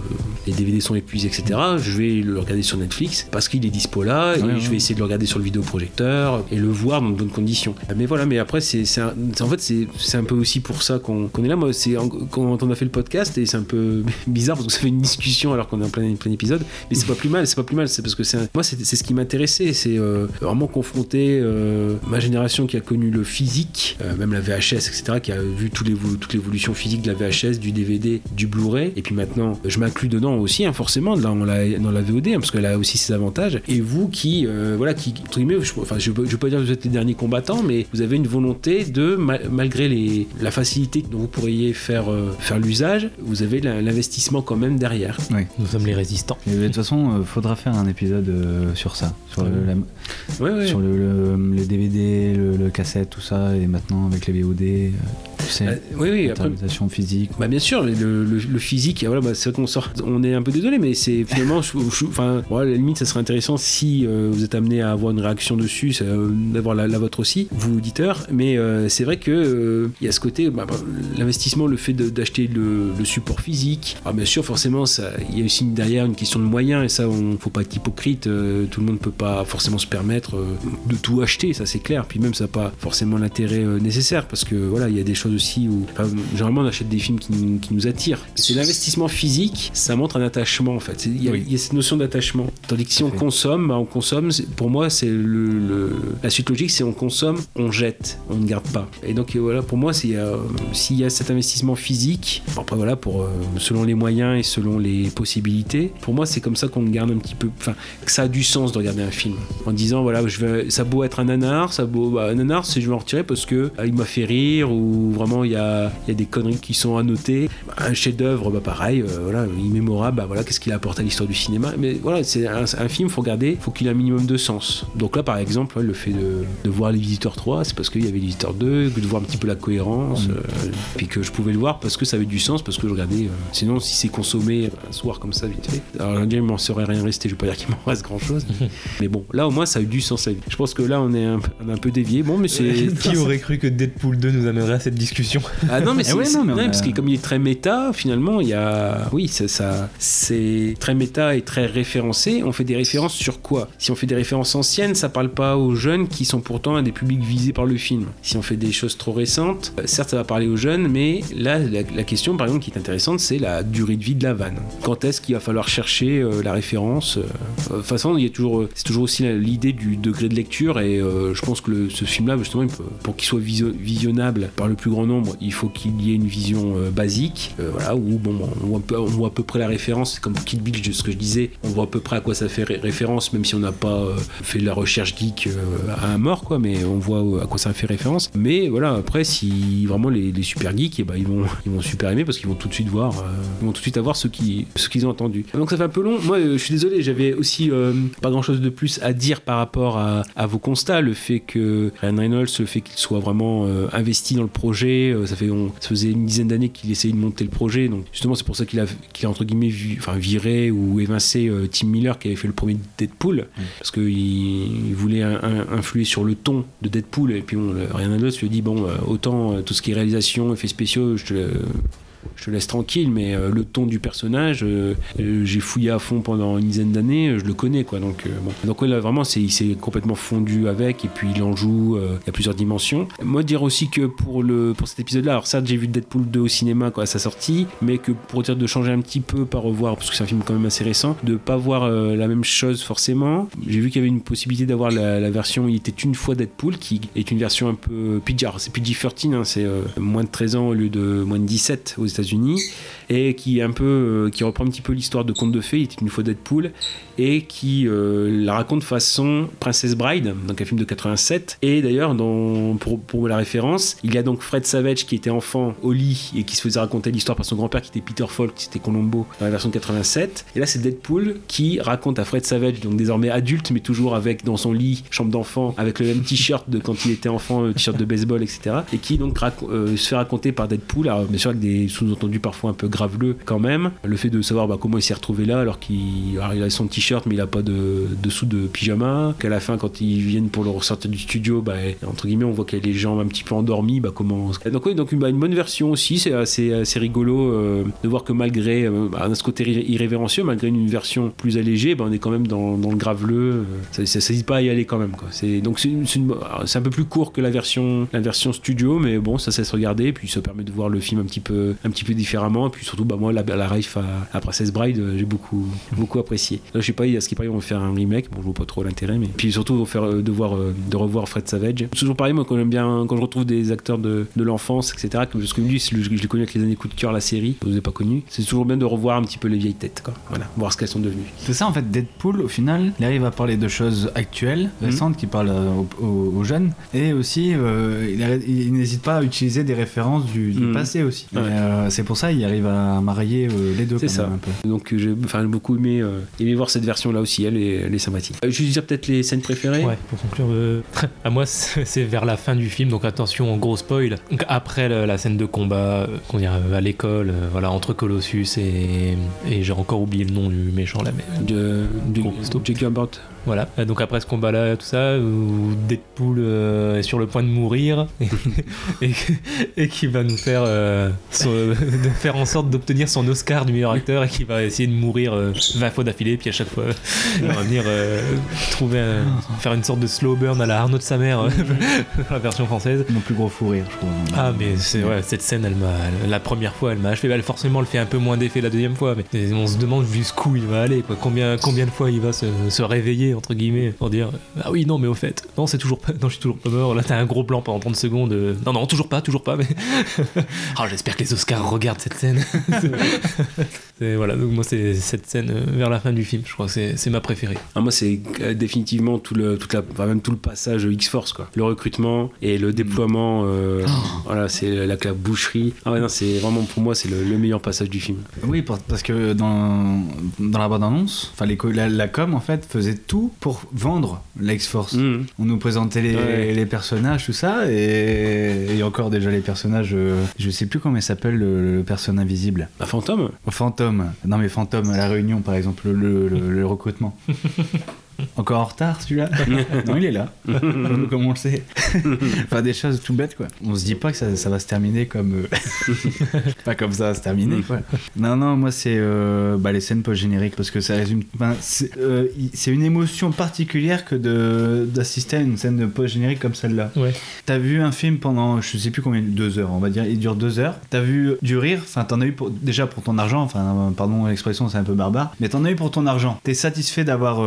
les DVD sont épuisés, etc. Je vais le regarder sur Netflix parce qu'il est dispo là et Ouais, je vais essayer de le regarder sur le vidéoprojecteur et le voir dans de bonnes conditions. Mais voilà, mais après, c'est en fait, c'est un peu aussi pour ça qu'on est là. Moi, c'est quand on a fait le podcast et c'est un peu <laughs> bizarre parce que ça fait une discussion alors qu'on est en plein, plein épisode, mais c'est pas plus mal, c'est pas plus mal. C'est parce que c'est un- moi, c'est c'est ce qui m'intéressait, c'est euh, vraiment confronter euh, ma génération qui a connu le physique, euh, même la VHS, etc., qui a vu les, toute l'évolution physique de la VHS, du DVD, du Blu-ray, et puis maintenant, je m'inclus dedans aussi, hein, forcément, dans la, dans la VOD, hein, parce qu'elle a aussi ses avantages. Et vous qui, euh, voilà, qui, entre guillemets, je, enfin, je, veux- je veux pas dire que vous êtes les derniers combattants, mais vous avez une volonté de, ma- malgré les, la facilité dont vous pourriez faire, euh, faire l'usage, vous avez l'investissement quand même derrière. Oui. Nous sommes les résistants. Et de toute façon, euh, faudra faire un épisode sur ça, sur, le, la- Ouais, ouais. Sur le, DVD, le, le cassette, tout ça, et maintenant avec les VOD, euh, tu sais, Euh, oui, oui, après, physique. Bah bien sûr, le, le- le physique, voilà, bah, c'est vrai qu'on sort, on est un peu désolé, mais c'est finalement, enfin, bon, à la limite, ça serait intéressant si euh, vous êtes amené à avoir une réaction dessus, euh, d'avoir la, la vôtre aussi, vous auditeurs. Mais euh, c'est vrai que il y a ce côté, bah, l'investissement, le fait d'acheter le, le support physique. Alors bien sûr, forcément, il y a aussi derrière une question de moyens, et ça, on faut pas être hypocrite. tout le monde peut pas forcément se permettre de tout acheter, ça c'est clair. Puis même, ça n'a pas forcément l'intérêt nécessaire, parce que voilà, il y a des choses aussi où, enfin, généralement, on achète des films qui, nous- qui nous attirent. C'est l'investissement physique, ça montre un attachement en fait. Il y, a- Oui. il y a cette notion d'attachement. Tandis que si on fait. consomme, bah, on consomme. Pour moi, c'est le, le- la suite logique, c'est on consomme, on jette, on ne garde pas. Et donc euh, voilà, pour moi, euh, s'il y a cet investissement physique, après voilà, pour euh, selon les moyens et selon les possibilités, pour moi, c'est comme ça qu'on garde un petit peu, enfin, que ça a du sens de regarder un film. En disant voilà, je vais, ça a beau être un nanar, ça beau, bah, un nanar, c'est je vais en retirer parce que ah, il m'a fait rire ou vraiment il y a, il y a des conneries qui sont à noter. Un chef-d'œuvre, bah pareil, euh, voilà, immémorable, bah voilà, qu'est-ce qu'il apporte à l'histoire du cinéma. Mais voilà, c'est un, un film, faut regarder, faut qu'il ait un minimum de sens. Donc là, par exemple, le fait de, de voir Les Visiteurs 3, c'est parce qu'il y avait Les Visiteurs 2, que de voir un petit peu la cohérence, euh, puis que je pouvais le voir parce que ça avait du sens, parce que je regardais. euh, sinon, si c'est consommé un soir comme ça, vite fait, alors dire, il m'en serait rien resté, je vais pas dire qu'il m'en reste grand chose. <laughs> mais bon, là au moins, ça a eu du sens. Je pense que là, on est un, on est un peu dévié. Bon, mais c'est. <laughs> Qui aurait cru que Deadpool 2 nous amènerait à cette discussion Ah non mais <laughs> Eh c'est ouais, non, mais on ouais, a- parce que comme il est très méta finalement il y a oui c'est ça c'est très méta et très référencé. On fait des références sur quoi? Si on fait des références anciennes ça parle pas aux jeunes qui sont pourtant un des publics visés par le film. Si on fait des choses trop récentes euh, certes ça va parler aux jeunes mais là la, la question par exemple qui est intéressante c'est la durée de vie de la vanne. Quand est-ce qu'il va falloir chercher euh, la référence euh, de toute façon il y a toujours c'est toujours aussi l'idée du degré de lecture et euh, je pense que le- ce film là justement il peut- pour qu'il soit visio- visionnable par le plus grand nombre il faut qu'il y ait une vision euh, basique euh, voilà où bon on voit, on voit à peu près la référence comme Kill Bill ce que je disais on voit à peu près à quoi ça fait ré- référence même si on n'a pas euh, fait de la recherche geek à un mort quoi mais on voit à quoi ça fait référence. Mais voilà après si vraiment les, super geeks eh ben, ils vont ils vont super aimer parce qu'ils vont tout de suite voir ils vont tout de suite avoir ce qui ce qu'ils ont entendu. Donc ça fait un peu long. Moi je suis désolé j'avais aussi pas grand chose de plus à dire par rapport à, vos constats. Le fait que Ryan Reynolds le fait qu'il soit vraiment investi dans le projet euh, ça fait on, ça faisait une dizaine d'années qu'il essayait de monter le projet donc justement c'est pour ça qu'il a qu'il a entre guillemets vi- enfin, viré ou évincé euh, Tim Miller qui avait fait le premier Deadpool. Parce qu'il il voulait un- un- influer sur le ton de Deadpool et puis Ryan Reynolds lui a dit bon euh, autant tout ce qui est réalisation effets spéciaux je te le- je te laisse tranquille, mais euh, le ton du personnage, euh, euh, j'ai fouillé à fond pendant une dizaine d'années, je le connais quoi. Donc, bon. donc ouais, là vraiment, il s'est complètement fondu avec, et puis il en joue, il y a plusieurs dimensions. Moi, dire aussi que pour, le, pour cet épisode-là, alors certes, j'ai vu Deadpool 2 au cinéma quoi, à sa sortie, mais que pour dire de changer un petit peu, pas revoir, parce que c'est un film quand même assez récent, de pas voir la même chose forcément. J'ai vu qu'il y avait une possibilité d'avoir la, version Il était une fois Deadpool, qui est une version un peu PG, c'est PG-13, hein, c'est moins de 13 ans au lieu de moins de 17 aux États-Unis, et qui un peu, euh, qui reprend un petit peu l'histoire de Conte de Fées, une fois Deadpool, et qui euh, la raconte façon Princess Bride, donc un film de 87. Et d'ailleurs, pour, la référence, il y a donc Fred Savage qui était enfant au lit et qui se faisait raconter l'histoire par son grand-père qui était Peter Falk, qui était Colombo dans la version de 87. Et là, c'est Deadpool qui raconte à Fred Savage, donc désormais adulte, mais toujours avec dans son lit, chambre d'enfant, avec le même t-shirt de quand il était enfant, t-shirt de baseball, etc. Et qui donc euh, se fait raconter par Deadpool, alors bien sûr avec des sous-entendus parfois un peu graveleux quand même. Le fait de savoir bah, comment il s'est retrouvé là, alors qu'il a son t-shirt, mais il a pas de dessous de pyjama. Qu'à la fin, quand ils viennent pour le ressortir du studio, bah, entre guillemets, on voit qu'il y a les jambes un petit peu endormies. Bah, comment... Donc, oui, donc bah, une bonne version aussi. C'est assez, rigolo euh, de voir que malgré euh, bah, côté irré- irrévérencieux, malgré une version plus allégée, on est quand même dans, dans le graveleux. euh, Ça, ça, ça hésite pas à y aller quand même. Quoi. C'est, donc c'est, un peu plus court que la version, la version studio, mais bon, ça, ça se regarder. Puis ça permet de voir le film un petit peu, différemment. Surtout, bah, moi, la, la ref à, à Princess Bride, euh, j'ai beaucoup, beaucoup apprécié. Là, je sais pas, il y a ce qui paraît, ils vont faire un remake. Bon, je vois pas trop l'intérêt, mais puis surtout, faire, euh, de, voir, euh, de revoir Fred Savage. C'est toujours pareil, moi, quand j'aime bien, quand je retrouve des acteurs de, de l'enfance, etc., que, parce que lui, le- je l'ai connu avec les années coup de cœur, la série, vous n'avez pas connu. C'est toujours bien de revoir un petit peu les vieilles têtes, quoi. Voilà, voir ce qu'elles sont devenues. C'est ça en fait, Deadpool au final, il arrive à parler de choses actuelles, Mhm. récentes, qui parlent euh, aux, jeunes, et aussi euh, il, n'hésite pas à utiliser des références du, du Mhm. passé aussi. Ouais. Euh, c'est pour ça il arrive à marier euh, les deux. C'est ça. même, un peu. Donc euh, j'ai enfin, j'ai beaucoup aimé, euh, aimé voir cette version-là aussi, elle est, elle est sympathique. Euh, je vais dire peut-être les scènes préférées. Ouais, pour conclure, euh, <laughs> à moi c'est vers la fin du film, donc attention, gros spoil. Donc après la scène de combat, euh, qu'on dirait à l'école, euh, voilà, entre Colossus et, et j'ai encore oublié le nom du méchant là, mais de, de. Voilà, Euh, donc après ce combat-là, tout ça, où Deadpool euh, est sur le point de mourir et, <laughs> et, et qui va nous faire, euh, son- de faire en sorte d'obtenir son Oscar du meilleur acteur et qui va essayer de mourir euh, 20 fois d'affilée, puis à chaque fois, il va venir euh, trouver un- faire une sorte de slow burn à la Arnaud de sa mère, euh, <laughs> la version française. Mon plus gros fou rire, je crois. Ah mais c'est ouais, cette scène elle m'a la première fois elle m'a achevé elle forcément elle fait un peu moins d'effet la deuxième fois mais on se demande jusqu'où il va aller quoi combien combien de fois il va se, se réveiller entre guillemets pour dire ah oui non mais au fait non c'est toujours pas non je suis toujours pas mort là t'as un gros blanc pendant 30 secondes euh, non non toujours pas toujours pas mais ah <laughs> j'espère que les Oscars regardent cette scène <laughs> voilà donc moi c'est cette scène euh, vers la fin du film je crois que c'est c'est ma préférée Ah, moi, c'est euh, définitivement tout le, toute la, enfin, même tout le passage X-Force, quoi. Le recrutement et le déploiement, euh, voilà, c'est la, la boucherie. Ah ouais, non, c'est vraiment, pour moi, c'est le, le meilleur passage du film. Oui, parce que dans, dans la bande-annonce, enfin, les co- la, la com en fait faisait tout pour vendre l'X-Force. Mhm. On nous présentait les, Ouais. les personnages, tout ça, et, et encore déjà les personnages. euh, je sais plus comment il s'appelle le, le personnage invisible. Un fantôme? Fantôme. Non mais fantôme à la Réunion par exemple, le, le- le recrutement. <laughs> Encore en retard celui-là <laughs> Non, il est là. comme on le sait. <laughs> enfin, des choses tout bêtes quoi. On se dit pas que ça, ça va se terminer comme. euh, <laughs> pas comme ça va se terminer quoi. Non, non, moi c'est euh, bah, les scènes post-génériques parce que ça résume. enfin, c'est euh, une émotion particulière que de- d'assister à une scène de post-générique comme celle-là. ouais T'as vu un film pendant, je sais plus combien, deux heures, on va dire, il dure deux heures. T'as vu du rire, enfin t'en as eu pour, déjà pour ton argent, enfin pardon l'expression c'est un peu barbare, mais t'en as eu pour ton argent. T'es satisfait d'avoir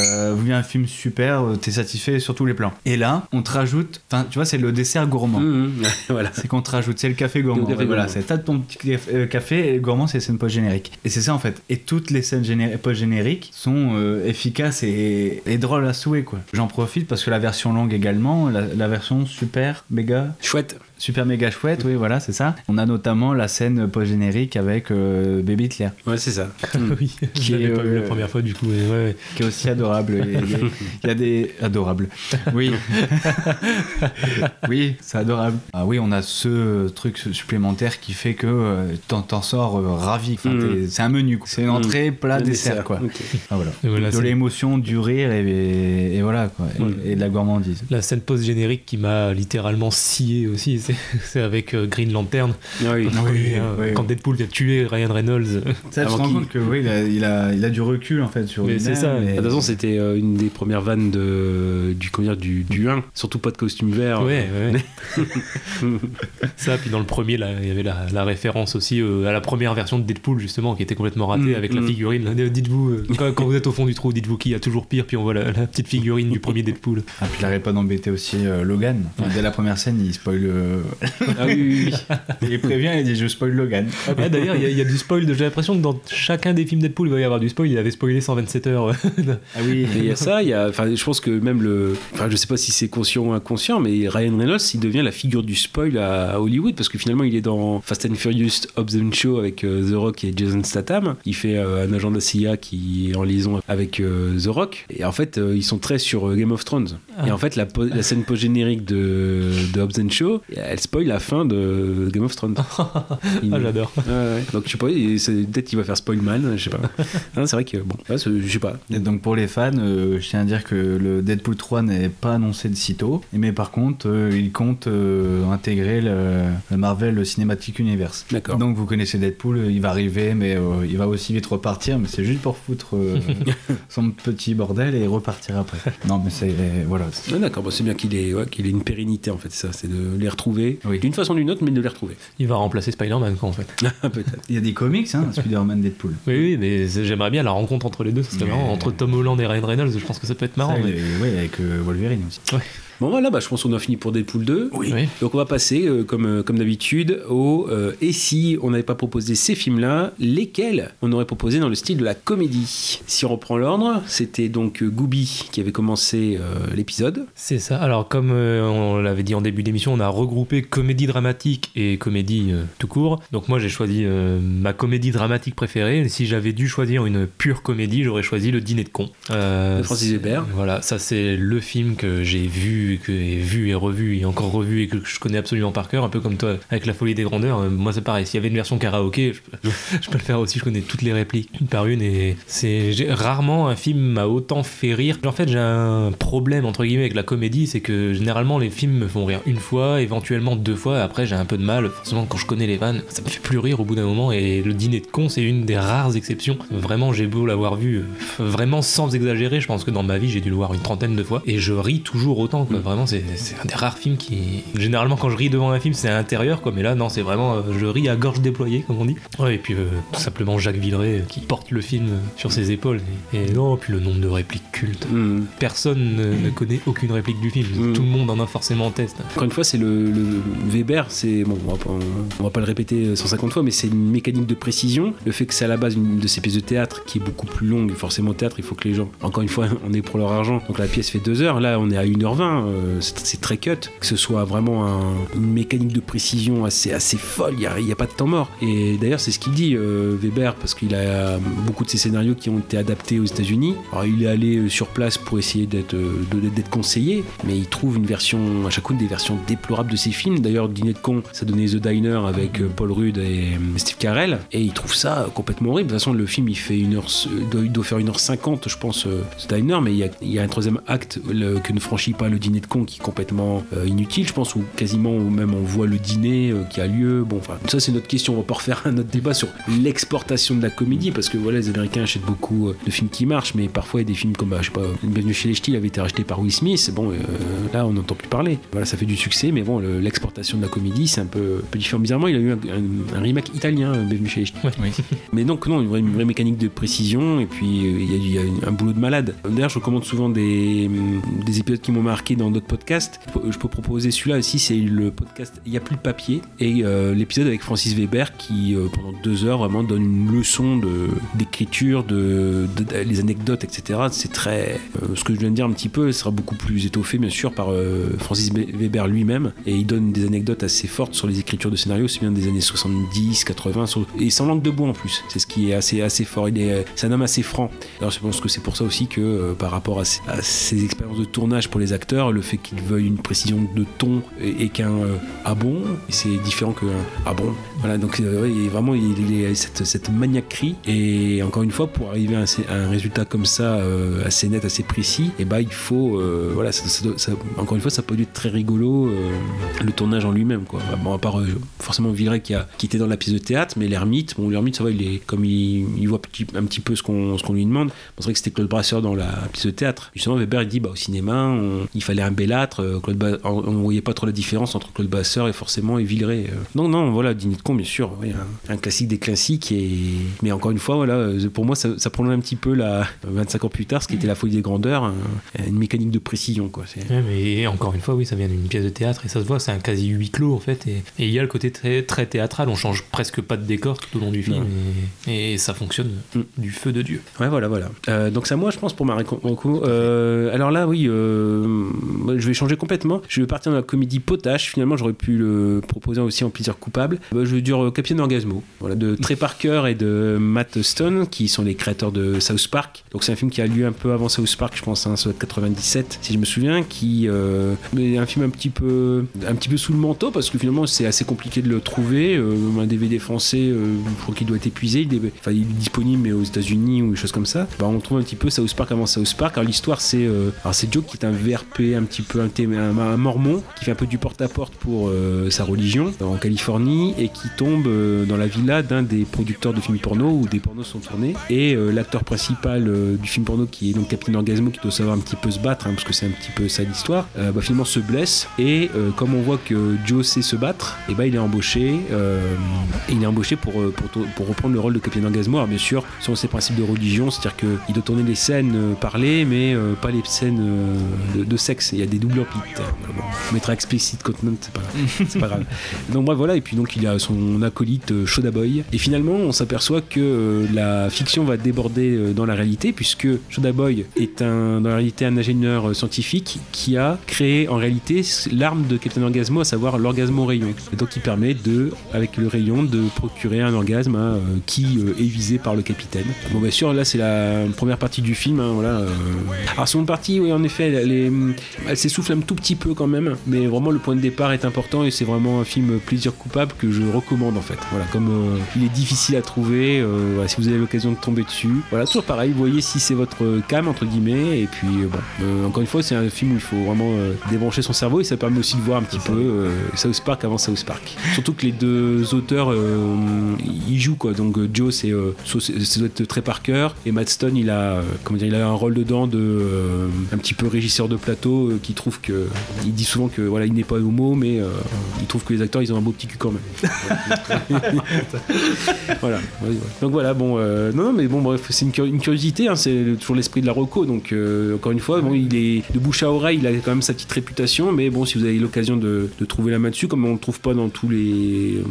euh, euh, vu un film super, euh, t'es satisfait sur tous les plans. Et là, on te rajoute, enfin tu vois, c'est le dessert gourmand. Mhm. <laughs> voilà. C'est qu'on te rajoute, c'est le café gourmand. Le café Ouais, voilà, c'est t'as ton petit euh, café et le gourmand c'est les scènes post-génériques. Et c'est ça en fait. Et toutes les scènes géné- post-génériques sont euh, efficaces et, et drôles à souhait quoi. J'en profite parce que la version longue également, la, la version super méga Chouette. Super méga chouette, oui voilà c'est ça. On a notamment la scène post-générique avec euh, Baby Hitler Ouais, c'est ça. <laughs> oui Qui je est, pas vu la euh, première fois du coup et ouais, ouais. qui est aussi adorable. Il y a des- il y a des adorables. Oui. <laughs> oui, c'est adorable. Ah oui, on a ce truc supplémentaire qui fait que euh, t'en sors euh, ravi. Enfin, Mm. C'est un menu. C'est une entrée, plat, Le dessert, dessert, quoi. ok. Ah, voilà. De c'est- l'émotion, du rire et, et voilà quoi. Et, Ouais. et de la gourmandise. La scène post-générique qui m'a littéralement scié aussi. C'est <laughs> c'est avec euh, Green Lantern. Ah oui. Quand, Oui, euh, oui. quand Deadpool vient tuer Ryan Reynolds. Ça, tu te rends compte que oui, il a, il a, il a du recul en fait sur Mais c'est ça. et- De toute façon, c'était euh, une des premières vannes de, du, comment dire, du, du 1. Surtout pas de costume vert. Ouais, ouais. <laughs> ça, puis dans le premier, là, il y avait la, la référence aussi euh, à la première version de Deadpool, justement, qui était complètement ratée Mm, avec la mm. figurine. Dites-vous, euh, quand, quand vous êtes au fond du trou, dites-vous qu'il y a toujours pire, puis on voit la, la petite figurine du premier Deadpool. Ah, puis il arrête pas d'embêter aussi euh, Logan. Dès la première scène, il spoil. Euh, Ah oui, oui, oui. <laughs> il prévient, il dit Je spoil Logan. Hop. Ouais, D'ailleurs, il y, a- il y a du spoil. J'ai l'impression que dans chacun des films Deadpool, il va y avoir du spoil. Il avait spoilé 127 heures. Ah oui, il y a ça, il y a, enfin, je pense que même le, enfin, je sais pas si c'est conscient ou inconscient, mais Ryan Reynolds, il devient la figure du spoil à, à Hollywood parce que finalement, il est dans Fast and Furious Hobbs and Show avec euh, The Rock et Jason Statham. Il fait euh, un agent de la CIA qui est en liaison avec euh, The Rock. Et en fait, euh, ils sont très sur euh, Game of Thrones. Et en fait, la, po- la scène post-générique de, de Hobbs and Show, elle spoil la fin de Game of Thrones. <laughs> Il- Ah, j'adore. Ouais, ouais. Donc, je sais pas, peut-être qu'il va faire spoil man, je sais pas. <laughs> C'est vrai que, bon, ouais, c'est- je sais pas. Et donc pour les fans, euh, je tiens à dire que le Deadpool 3 n'est pas annoncé de sitôt, mais par contre, euh, il compte euh, intégrer le, le Marvel Cinematic Universe. D'accord. Donc vous connaissez Deadpool, il va arriver, mais euh, il va aussi vite repartir, mais c'est juste pour foutre euh, <laughs> son petit bordel et repartir après. Non, mais c'est voilà. Ah, D'accord, bon, c'est bien qu'il ait, ouais, qu'il ait une pérennité en fait, c'est ça, c'est de les retrouver Oui. d'une façon ou d'une autre, mais de les retrouver. Il va remplacer Spider-Man, quoi, en fait. <laughs> Peut-être. Il y a des comics, hein, Spider-Man Deadpool. Oui, oui, mais j'aimerais bien la rencontre entre les deux. Ça serait Mais- marrant. Entre Tom Holland et Ryan Reynolds, je pense que ça peut être marrant. Ça, mais- ouais, avec euh, Wolverine aussi. Bon voilà, bah, je pense qu'on a fini pour Deadpool 2. Oui. Donc on va passer, euh, comme, euh, comme d'habitude, au euh, et si on n'avait pas proposé ces films-là, lesquels on aurait proposé dans le style de la comédie? Si on reprend l'ordre, c'était donc Gooby qui avait commencé euh, l'épisode. C'est ça. Alors, comme euh, on l'avait dit en début d'émission, on a regroupé comédie dramatique et comédie euh, tout court. Donc, moi, j'ai choisi euh, ma comédie dramatique préférée. Si j'avais dû choisir une pure comédie, j'aurais choisi Le Dîner de con. Euh, De Francis Weber. Voilà, ça, c'est le film que j'ai vu, que j'ai vu et revu et encore revu et que je connais absolument par cœur, un peu comme toi avec La Folie des Grandeurs. Euh, moi, c'est pareil. S'il y avait une version karaoké, je peux, <laughs> le faire aussi. Je connais toutes les répliques une par une et c'est rarement un film m'a autant fait rire. En fait, j'ai un problème entre guillemets avec la comédie, c'est que généralement les films me font rire une fois, éventuellement deux fois. Après, j'ai un peu de mal. Forcément, quand je connais les vannes, ça me fait plus rire au bout d'un moment. Et le dîner de con, c'est une des rares exceptions. Vraiment, j'ai beau l'avoir vu, euh, vraiment sans exagérer. Je pense que dans ma vie, j'ai dû le voir une trentaine de fois et je ris toujours autant. Vraiment, c'est un des rares films qui. Généralement, quand je ris devant un film, c'est intérieur, quoi. Mais là, non, c'est vraiment, euh, je ris à gorge déployée, comme on dit. Ouais, et puis euh, tout simplement Jacques Villeray euh, qui porte le film sur ses épaules. Et, et non, puis le nombre de répliques cultes. Hmm. Personne ne, ne connaît aucune réplique du film. Mm. Tout le monde en a forcément en test. Encore une fois, c'est le, le Weber, c'est bon, on va, pas, on va pas le répéter 150 fois, mais c'est une mécanique de précision. Le fait que c'est à la base une de ces pièces de théâtre qui est beaucoup plus longue, forcément au théâtre, il faut que les gens, encore une fois, <laughs> on est pour leur argent. Donc la pièce fait 2 heures, là on est à 1h20, euh, c'est très cut. Que ce soit vraiment un- une mécanique de précision assez, assez folle, il n'y a, pas de temps mort. Et d'ailleurs, c'est ce qu'il dit, euh, Weber, parce qu'il a beaucoup de ses scénarios qui ont été adaptés aux États-Unis. Alors il est allé euh, sur place pour essayer d'être conseillé, mais il trouve une version, à fois des versions déplorables de ses films. D'ailleurs, Dîner de con, ça donnait The Diner avec Paul Rudd et Steve Carell, et il trouve ça complètement horrible. De toute façon, le film il fait une heure, doit, faire 1h50, je pense, The Diner, mais il y, a, un troisième acte que ne franchit pas le Dîner de con qui est complètement euh, inutile, je pense, ou quasiment, ou même on voit le dîner euh, qui a lieu. Bon, enfin, ça c'est notre question. On va pas refaire <laughs> un autre débat sur l'exportation de la comédie, parce que voilà, les Américains achètent beaucoup euh, de films qui marchent, mais parfois il y a des films comme, bah, je sais pas, Bienvenue chez les Ch'tis avait été racheté par Will Smith. Bon, là on n'entend plus parler. Voilà, ça fait du succès, mais bon, le- l'exportation de la comédie c'est un peu, un peu différent. Bizarrement, il a eu un, un- un remake italien, Bienvenue chez les Ch'tis. <laughs> Mais donc non, une vraie, une vraie mécanique de précision et puis il y, a- il y a un boulot de malade. D'ailleurs, je recommande souvent des, hum, des épisodes qui m'ont marqué dans d'autres podcasts. Je peux- proposer celui-là aussi, c'est le podcast Il n'y a plus de papier et euh, l'épisode avec Francis Weber qui euh, pendant deux heures vraiment donne une leçon d'écriture, de, les anecdotes, etc. C'est très euh, ce que je viens de dire un petit peu sera beaucoup plus étoffé bien sûr par Francis Weber lui-même et il donne des anecdotes assez fortes sur les écritures de scénarios, c'est bien des années 70, 80 sur- et sans langue de bois en plus. C'est ce qui est assez assez fort. Il est un homme assez franc. Alors je pense que c'est pour ça aussi que par rapport à ses, à ses expériences de tournage pour les acteurs, le fait qu'il veuille une précision de ton et, qu'un euh, ah c'est différent qu'un ah. Voilà, donc euh, il vraiment il, il est cette, cette maniaquerie et encore une fois pour arriver à un, résultat comme ça euh, assez net, assez précis, et bah il faut euh, voilà, ça- ça encore une fois ça peut être très rigolo euh, le tournage en lui-même quoi. Bon à part forcément Villeray qui, a, qui était dans la pièce de théâtre, mais l'ermite, bon l'ermite ça va, il est comme il, voit petit- un petit peu ce qu'on ce qu'on lui demande. Bon, c'est vrai que c'était Claude Brasseur dans la pièce de théâtre. Justement Weber il dit bah au cinéma il fallait un bellâtre, euh, Claude Ba- on, on voyait pas trop la différence entre Claude Brasseur et forcément et Villeray. euh. Non non voilà Dîner de con bien sûr, oui, un, un classique des classiques et mais encore une fois voilà euh, pour moi ça, ça prolonge un petit peu la 25 ans plus tard ce qui était la folie des grandeurs, un- une mécanique de précision quoi. Ouais, mais encore une fois, oui, ça vient d'une pièce de théâtre et ça se voit, c'est un quasi huis clos en fait. Et et il y a le côté très, très théâtral, on change presque pas de décor tout au long du film et, et ça fonctionne du feu de Dieu. Ouais, voilà, voilà. Euh, donc c'est à moi, je pense, pour ma réco- reco. Euh, alors là, oui, euh, je vais changer complètement. Je vais partir dans la comédie potache. Finalement, j'aurais pu le proposer aussi en plaisir coupable. Bah, je vais dire euh, Capitaine Orgasmo. Voilà, de Trey Parker et de Matt Stone, qui sont les créateurs de South Park. Donc c'est un film qui a lieu un peu avant South Park, je pense, hein, ça doit être 97, si je me souviens, qui euh, un film un petit peu, un petit peu sous le manteau parce que finalement c'est assez compliqué de le trouver. Euh, un DVD français, euh, je crois qu'il doit être épuisé. Il est, disponible mais aux États-Unis ou des choses comme ça. Bah, on trouve un petit peu South Park avant South Park. Alors l'histoire c'est, c'est Joe qui est un VRP un petit peu un, un, un mormon qui fait un peu du porte-à-porte pour euh, sa religion en Californie et qui tombe euh, dans la villa d'un des producteurs de films porno où des pornos sont tournés. Et euh, l'acteur principal du film porno qui est donc Captain Orgasmo qui doit savoir un petit peu se battre hein, parce que c'est un petit peu ça l'histoire bah, finalement se blesse. Et comme on voit que Joe sait se battre et bah il est embauché il est embauché pour, pour, reprendre le rôle de Captain Orgasmo. Alors bien sûr selon ses principes de religion c'est à dire qu'il doit tourner les scènes parlées mais pas les scènes de sexe il y a des doublures pit bon, on mettra explicit content <laughs> c'est pas, grave. Donc bref voilà et puis donc il a son acolyte euh, Shoda Boy. Et finalement on s'aperçoit que euh, la fiction va déborder euh, dans la réalité puisque Shoda Boy est un, dans la réalité un ingénieur euh, scientifique qui a créé en réalité l'arme de Captain Orgasmo à savoir l'orgasme au rayon. Et donc il permet de avec le rayon de procurer un orgasme hein, euh, qui euh, est visé par le capitaine. Bon bien sûr là c'est la première partie du film hein, voilà euh. alors seconde partie oui en effet est- elle s'essouffle un tout petit peu quand même mais vraiment le point de départ est important et c'est vraiment un film plaisir coupable que je recommande en fait. Voilà comme euh, il est difficile à trouver euh, voilà, si vous avez l'occasion de tomber dessus. Voilà toujours pareil vous voyez si c'est votre cam entre guillemets et puis euh, bon encore une fois c'est un film où il faut vraiment débrancher son cerveau et ça permet aussi de voir un petit peu South Park avant South Park. <laughs> Surtout que les deux auteurs ils jouent quoi. Donc Joe c'est ça doit être très Parker et Matt Stone il a comment dire il a un rôle dedans de un petit peu régisseur de plateau euh, qui trouve que il dit souvent que voilà il n'est pas homo mais euh, il trouve que les acteurs ils ont un beau petit cul quand même <laughs> voilà ouais, ouais. donc voilà bon euh, non non mais bon bref c'est une, cur- une curiosité hein, c'est toujours l'esprit de la reco donc euh, encore une fois bon il est de bouche à oreille il a quand même sa petite réputation mais bon si vous avez l'occasion de, de trouver la main dessus comme on le trouve pas dans tous les euh,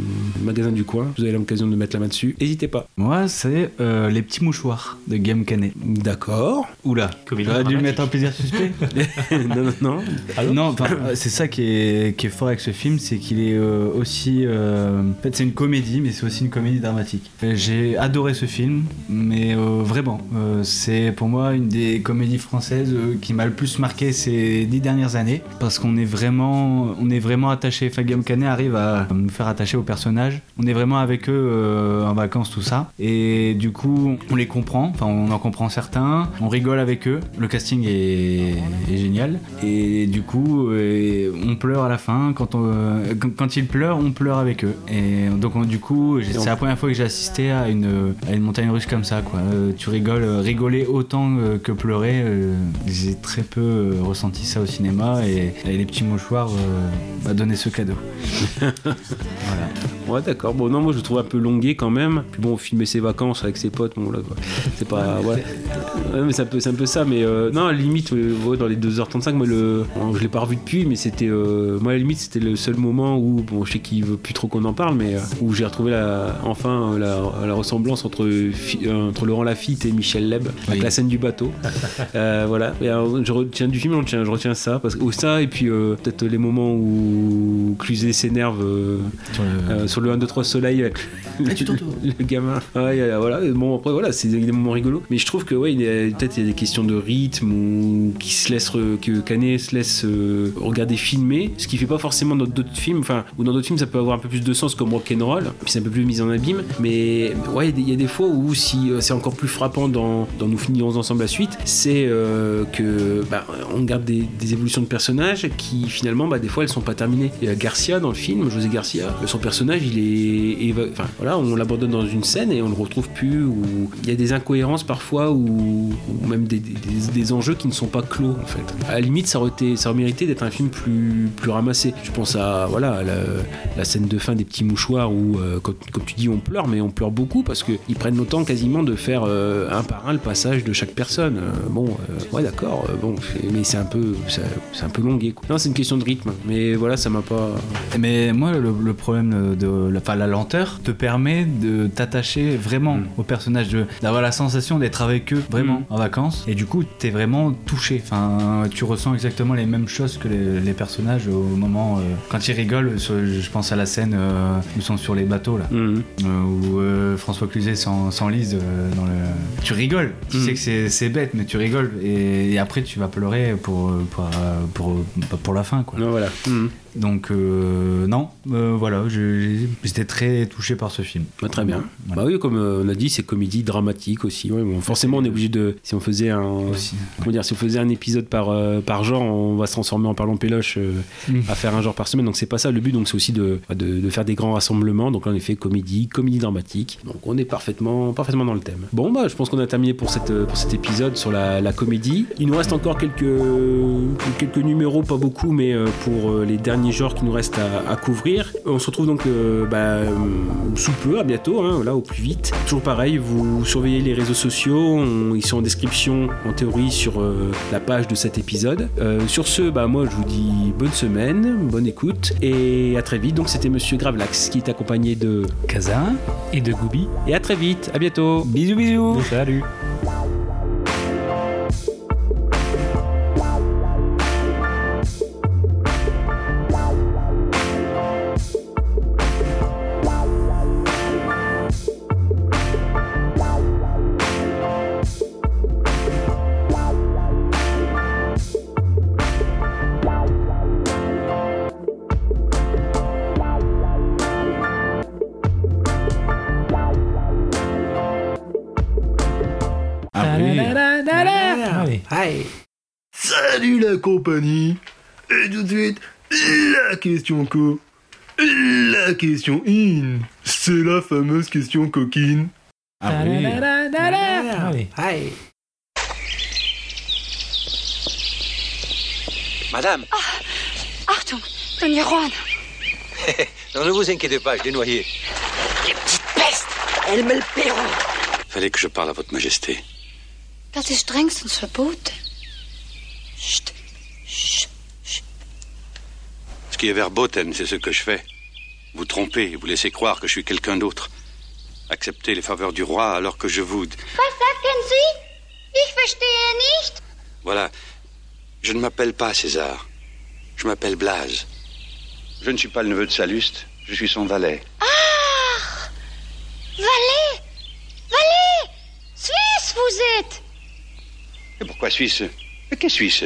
magasins du coin vous avez l'occasion de mettre la main dessus n'hésitez pas Moi, c'est euh, Les Petits Mouchoirs de Guillaume Canet. D'accord. Oula, j'aurais dû le mettre en plaisir suspect. <laughs> <laughs> non non non non, enfin, euh, c'est ça qui est, qui est fort avec ce film, c'est qu'il est euh, aussi. euh, en fait, c'est une comédie, mais c'est aussi une comédie dramatique. J'ai adoré ce film, mais euh, vraiment, euh, c'est pour moi une des comédies françaises euh, qui m'a le plus marqué ces dix dernières années, parce qu'on est vraiment, on est vraiment attaché. Enfin, Guillaume Canet arrive à nous faire attacher aux personnages. On est vraiment avec eux euh, en vacances, tout ça, et du coup, on les comprend. Enfin, on en comprend certains. On rigole avec eux. Le casting est, est génial. Et du coup, euh, on pleure à la fin. Quand, on, euh, quand, ils pleurent, on pleure avec eux. Et donc, on- du coup, c'est la première fois que j'ai assisté à une, à une montagne russe comme ça. Quoi. Euh, tu rigoles, rigoler autant que pleurer. euh, j'ai très peu ressenti ça au cinéma. Et, et les petits mouchoirs euh, m'a donné ce cadeau. <laughs> voilà. Ouais, d'accord. Bon, non, moi je le trouve un peu longué quand même. Puis bon, filmer ses vacances avec ses potes, bon, là, quoi. c'est pas. Ouais. <laughs> Ouais, mais c'est un, peu- c'est un peu ça. Mais non, à la limite, ouais, dans les 2h35, moi, le, bon, je l'ai pas revu depuis, mais c'était. euh, moi, à la limite, c'était le seul moment où, bon, je sais qu'il veut plus trop qu'on en parle, mais euh, où j'ai retrouvé la, enfin euh, la, la ressemblance entre, entre Laurent Lafitte et Michel Leb, avec Oui. la scène du bateau. <laughs> Euh, voilà. Et alors, je retiens du film, je retiens, je retiens ça. Parce que, ou ça, et puis euh, peut-être les moments où Cluzet s'énerve. euh, Sur le- euh, sur le 1, 2, 3 soleil avec le, <laughs> le gamin. Ouais, voilà. Bon, après, voilà, c'est des, moments rigolos. Mais je trouve que, ouais, peut-être il y a des questions de rythme ou qui se laissent, re- que Se laisse euh, regarder filmer, ce qui fait pas forcément dans d'autres films, enfin, ou dans d'autres films ça peut avoir un peu plus de sens comme Rock'n'Roll, puis c'est un peu plus mis en abîme, mais ouais, il y a des- fois où si euh, c'est encore plus frappant dans, dans Nous finirons ensemble la suite, c'est euh, que bah, on garde des, évolutions de personnages qui finalement, bah, des fois elles sont pas terminées. Il y a Garcia dans le film, José Garcia, son personnage il est, enfin voilà, on l'abandonne dans une scène et on le retrouve plus, ou il y a des incohérences parfois, ou, même des- des- des enjeux qui ne sont pas clos en fait. À la limite, ça aurait, été, ça aurait mérité d'être un film plus, plus ramassé. Je pense à voilà la, la scène de fin des petits mouchoirs où, euh, comme, comme tu dis, on pleure, mais on pleure beaucoup parce qu'ils prennent le temps quasiment de faire euh, un par un le passage de chaque personne. Euh, bon, ouais, d'accord, bon, mais c'est un peu, c'est un peu longué. Quoi. Non, c'est une question de rythme, mais voilà, ça m'a pas. Mais moi, le, le problème de la, lenteur te permet de t'attacher vraiment Mm. au personnage, d'avoir la sensation d'être avec eux vraiment Mm. en vacances. Et du coup, t'es vraiment touché. Enfin, tu ressens exactement les mêmes choses que les, les personnages au moment euh, quand ils rigolent. je pense à la scène euh, où ils sont sur les bateaux là, Mhm. euh, où François Cluzet s'en- s'enlise dans le. Tu rigoles. Tu Mm. sais que c'est- bête, mais tu rigoles. Et, et après, tu vas pleurer pour pour pour, pour, pour la fin quoi. Voilà. Mhm. Donc euh, non, euh, voilà, j'étais très touché par ce film. Bah, très bien. Bah oui, comme euh, on a dit, c'est comédie dramatique aussi. Ouais, bon, forcément, on est obligé de. Si on faisait un. Comment dire Si on faisait un épisode par, par genre, on va se transformer en parlons péloche Mm. à faire un genre par semaine. Donc c'est pas ça le but. Donc c'est aussi de, de, de faire des grands rassemblements. Donc là, on est fait comédie, comédie dramatique. Donc on est parfaitement, parfaitement dans le thème. Bon, bah je pense qu'on a terminé pour, cette, pour cet épisode sur la, la comédie. Il nous reste encore quelques, quelques numéros, pas beaucoup, mais pour les derniers genres qui nous restent à, à couvrir. On se retrouve donc euh, bah, euh, sous peu, à bientôt, hein, là au plus vite. Toujours pareil, vous surveillez les réseaux sociaux, on- ils sont en description en théorie sur euh, la page de cet épisode. Sur ce, bah, moi je vous dis bonne semaine, bonne écoute et à très vite. Donc c'était Monsieur Gravelax qui est accompagné de Kazan et de Goubi. Et à très vite, à bientôt. Bisous bisous. Salut. Compagnie Et tout de suite, la question co. La question in. C'est la fameuse question coquine. Ah oui. Allez. Madame Achtung, Don Juan. <laughs> Non, ne vous inquiétez pas, je l'ai noyé. Elle me le paiera. Fallait que je parle à votre majesté. Das ist strengstens verboten. Ce qui est verboten, c'est ce que je fais. Vous trompez et vous laissez croire que je suis quelqu'un d'autre. Acceptez les faveurs du roi alors que je vous... Was sagten Sie? Ich verstehe nicht. Voilà. Je ne m'appelle pas César. Je m'appelle Blaise. Je ne suis pas le neveu de Saluste, je suis son valet. Ach, Valet, Valet, Suisse vous êtes. Et pourquoi Suisse? Mais qu'est Suisse?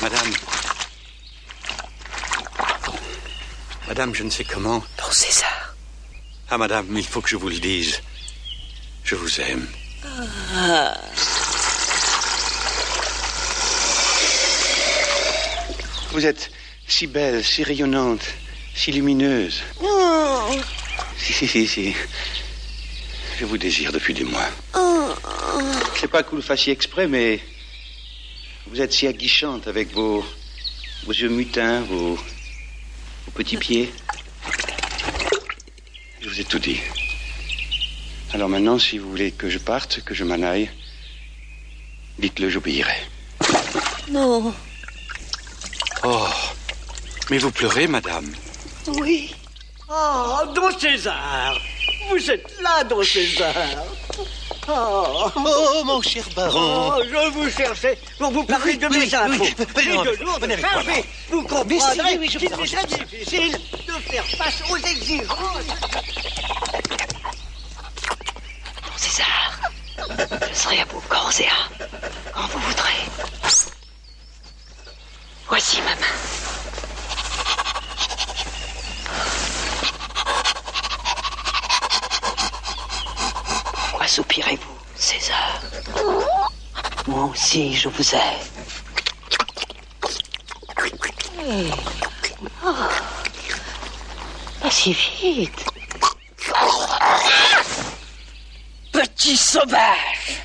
Madame. Madame, je ne sais comment. Non, César. Ah, madame, il faut que je vous le dise. Je vous aime. Ah. Vous êtes si belle, si rayonnante, si lumineuse. Oh. Si, si, si, si. Je vous désire depuis des mois. Oh. C'est pas que vous le fassiez exprès, mais vous êtes si aguichante avec vos, vos yeux mutins, vos, vos petits pieds. Je vous ai tout dit. Alors maintenant, si vous voulez que je parte, que je m'en aille, dites-le, j'obéirai. Non. Oh, mais vous pleurez, madame. Oui. Oh, Don César Vous êtes là, Don César Oh, Oh, mon cher baron. Oh, je vous cherchais pour vous parler de Oui, mes oui, infos. oui, oui, non, de lourdes chargées. Vous Mais comprendrez si, oui, qu'il est très difficile de faire face aux exigences. Mon César, je serai à vous âme, quand vous voudrez. Voici ma main. Pourquoi soupirez-vous, César? Moi aussi, je vous aime. Oh. Pas si vite. Petit sauvage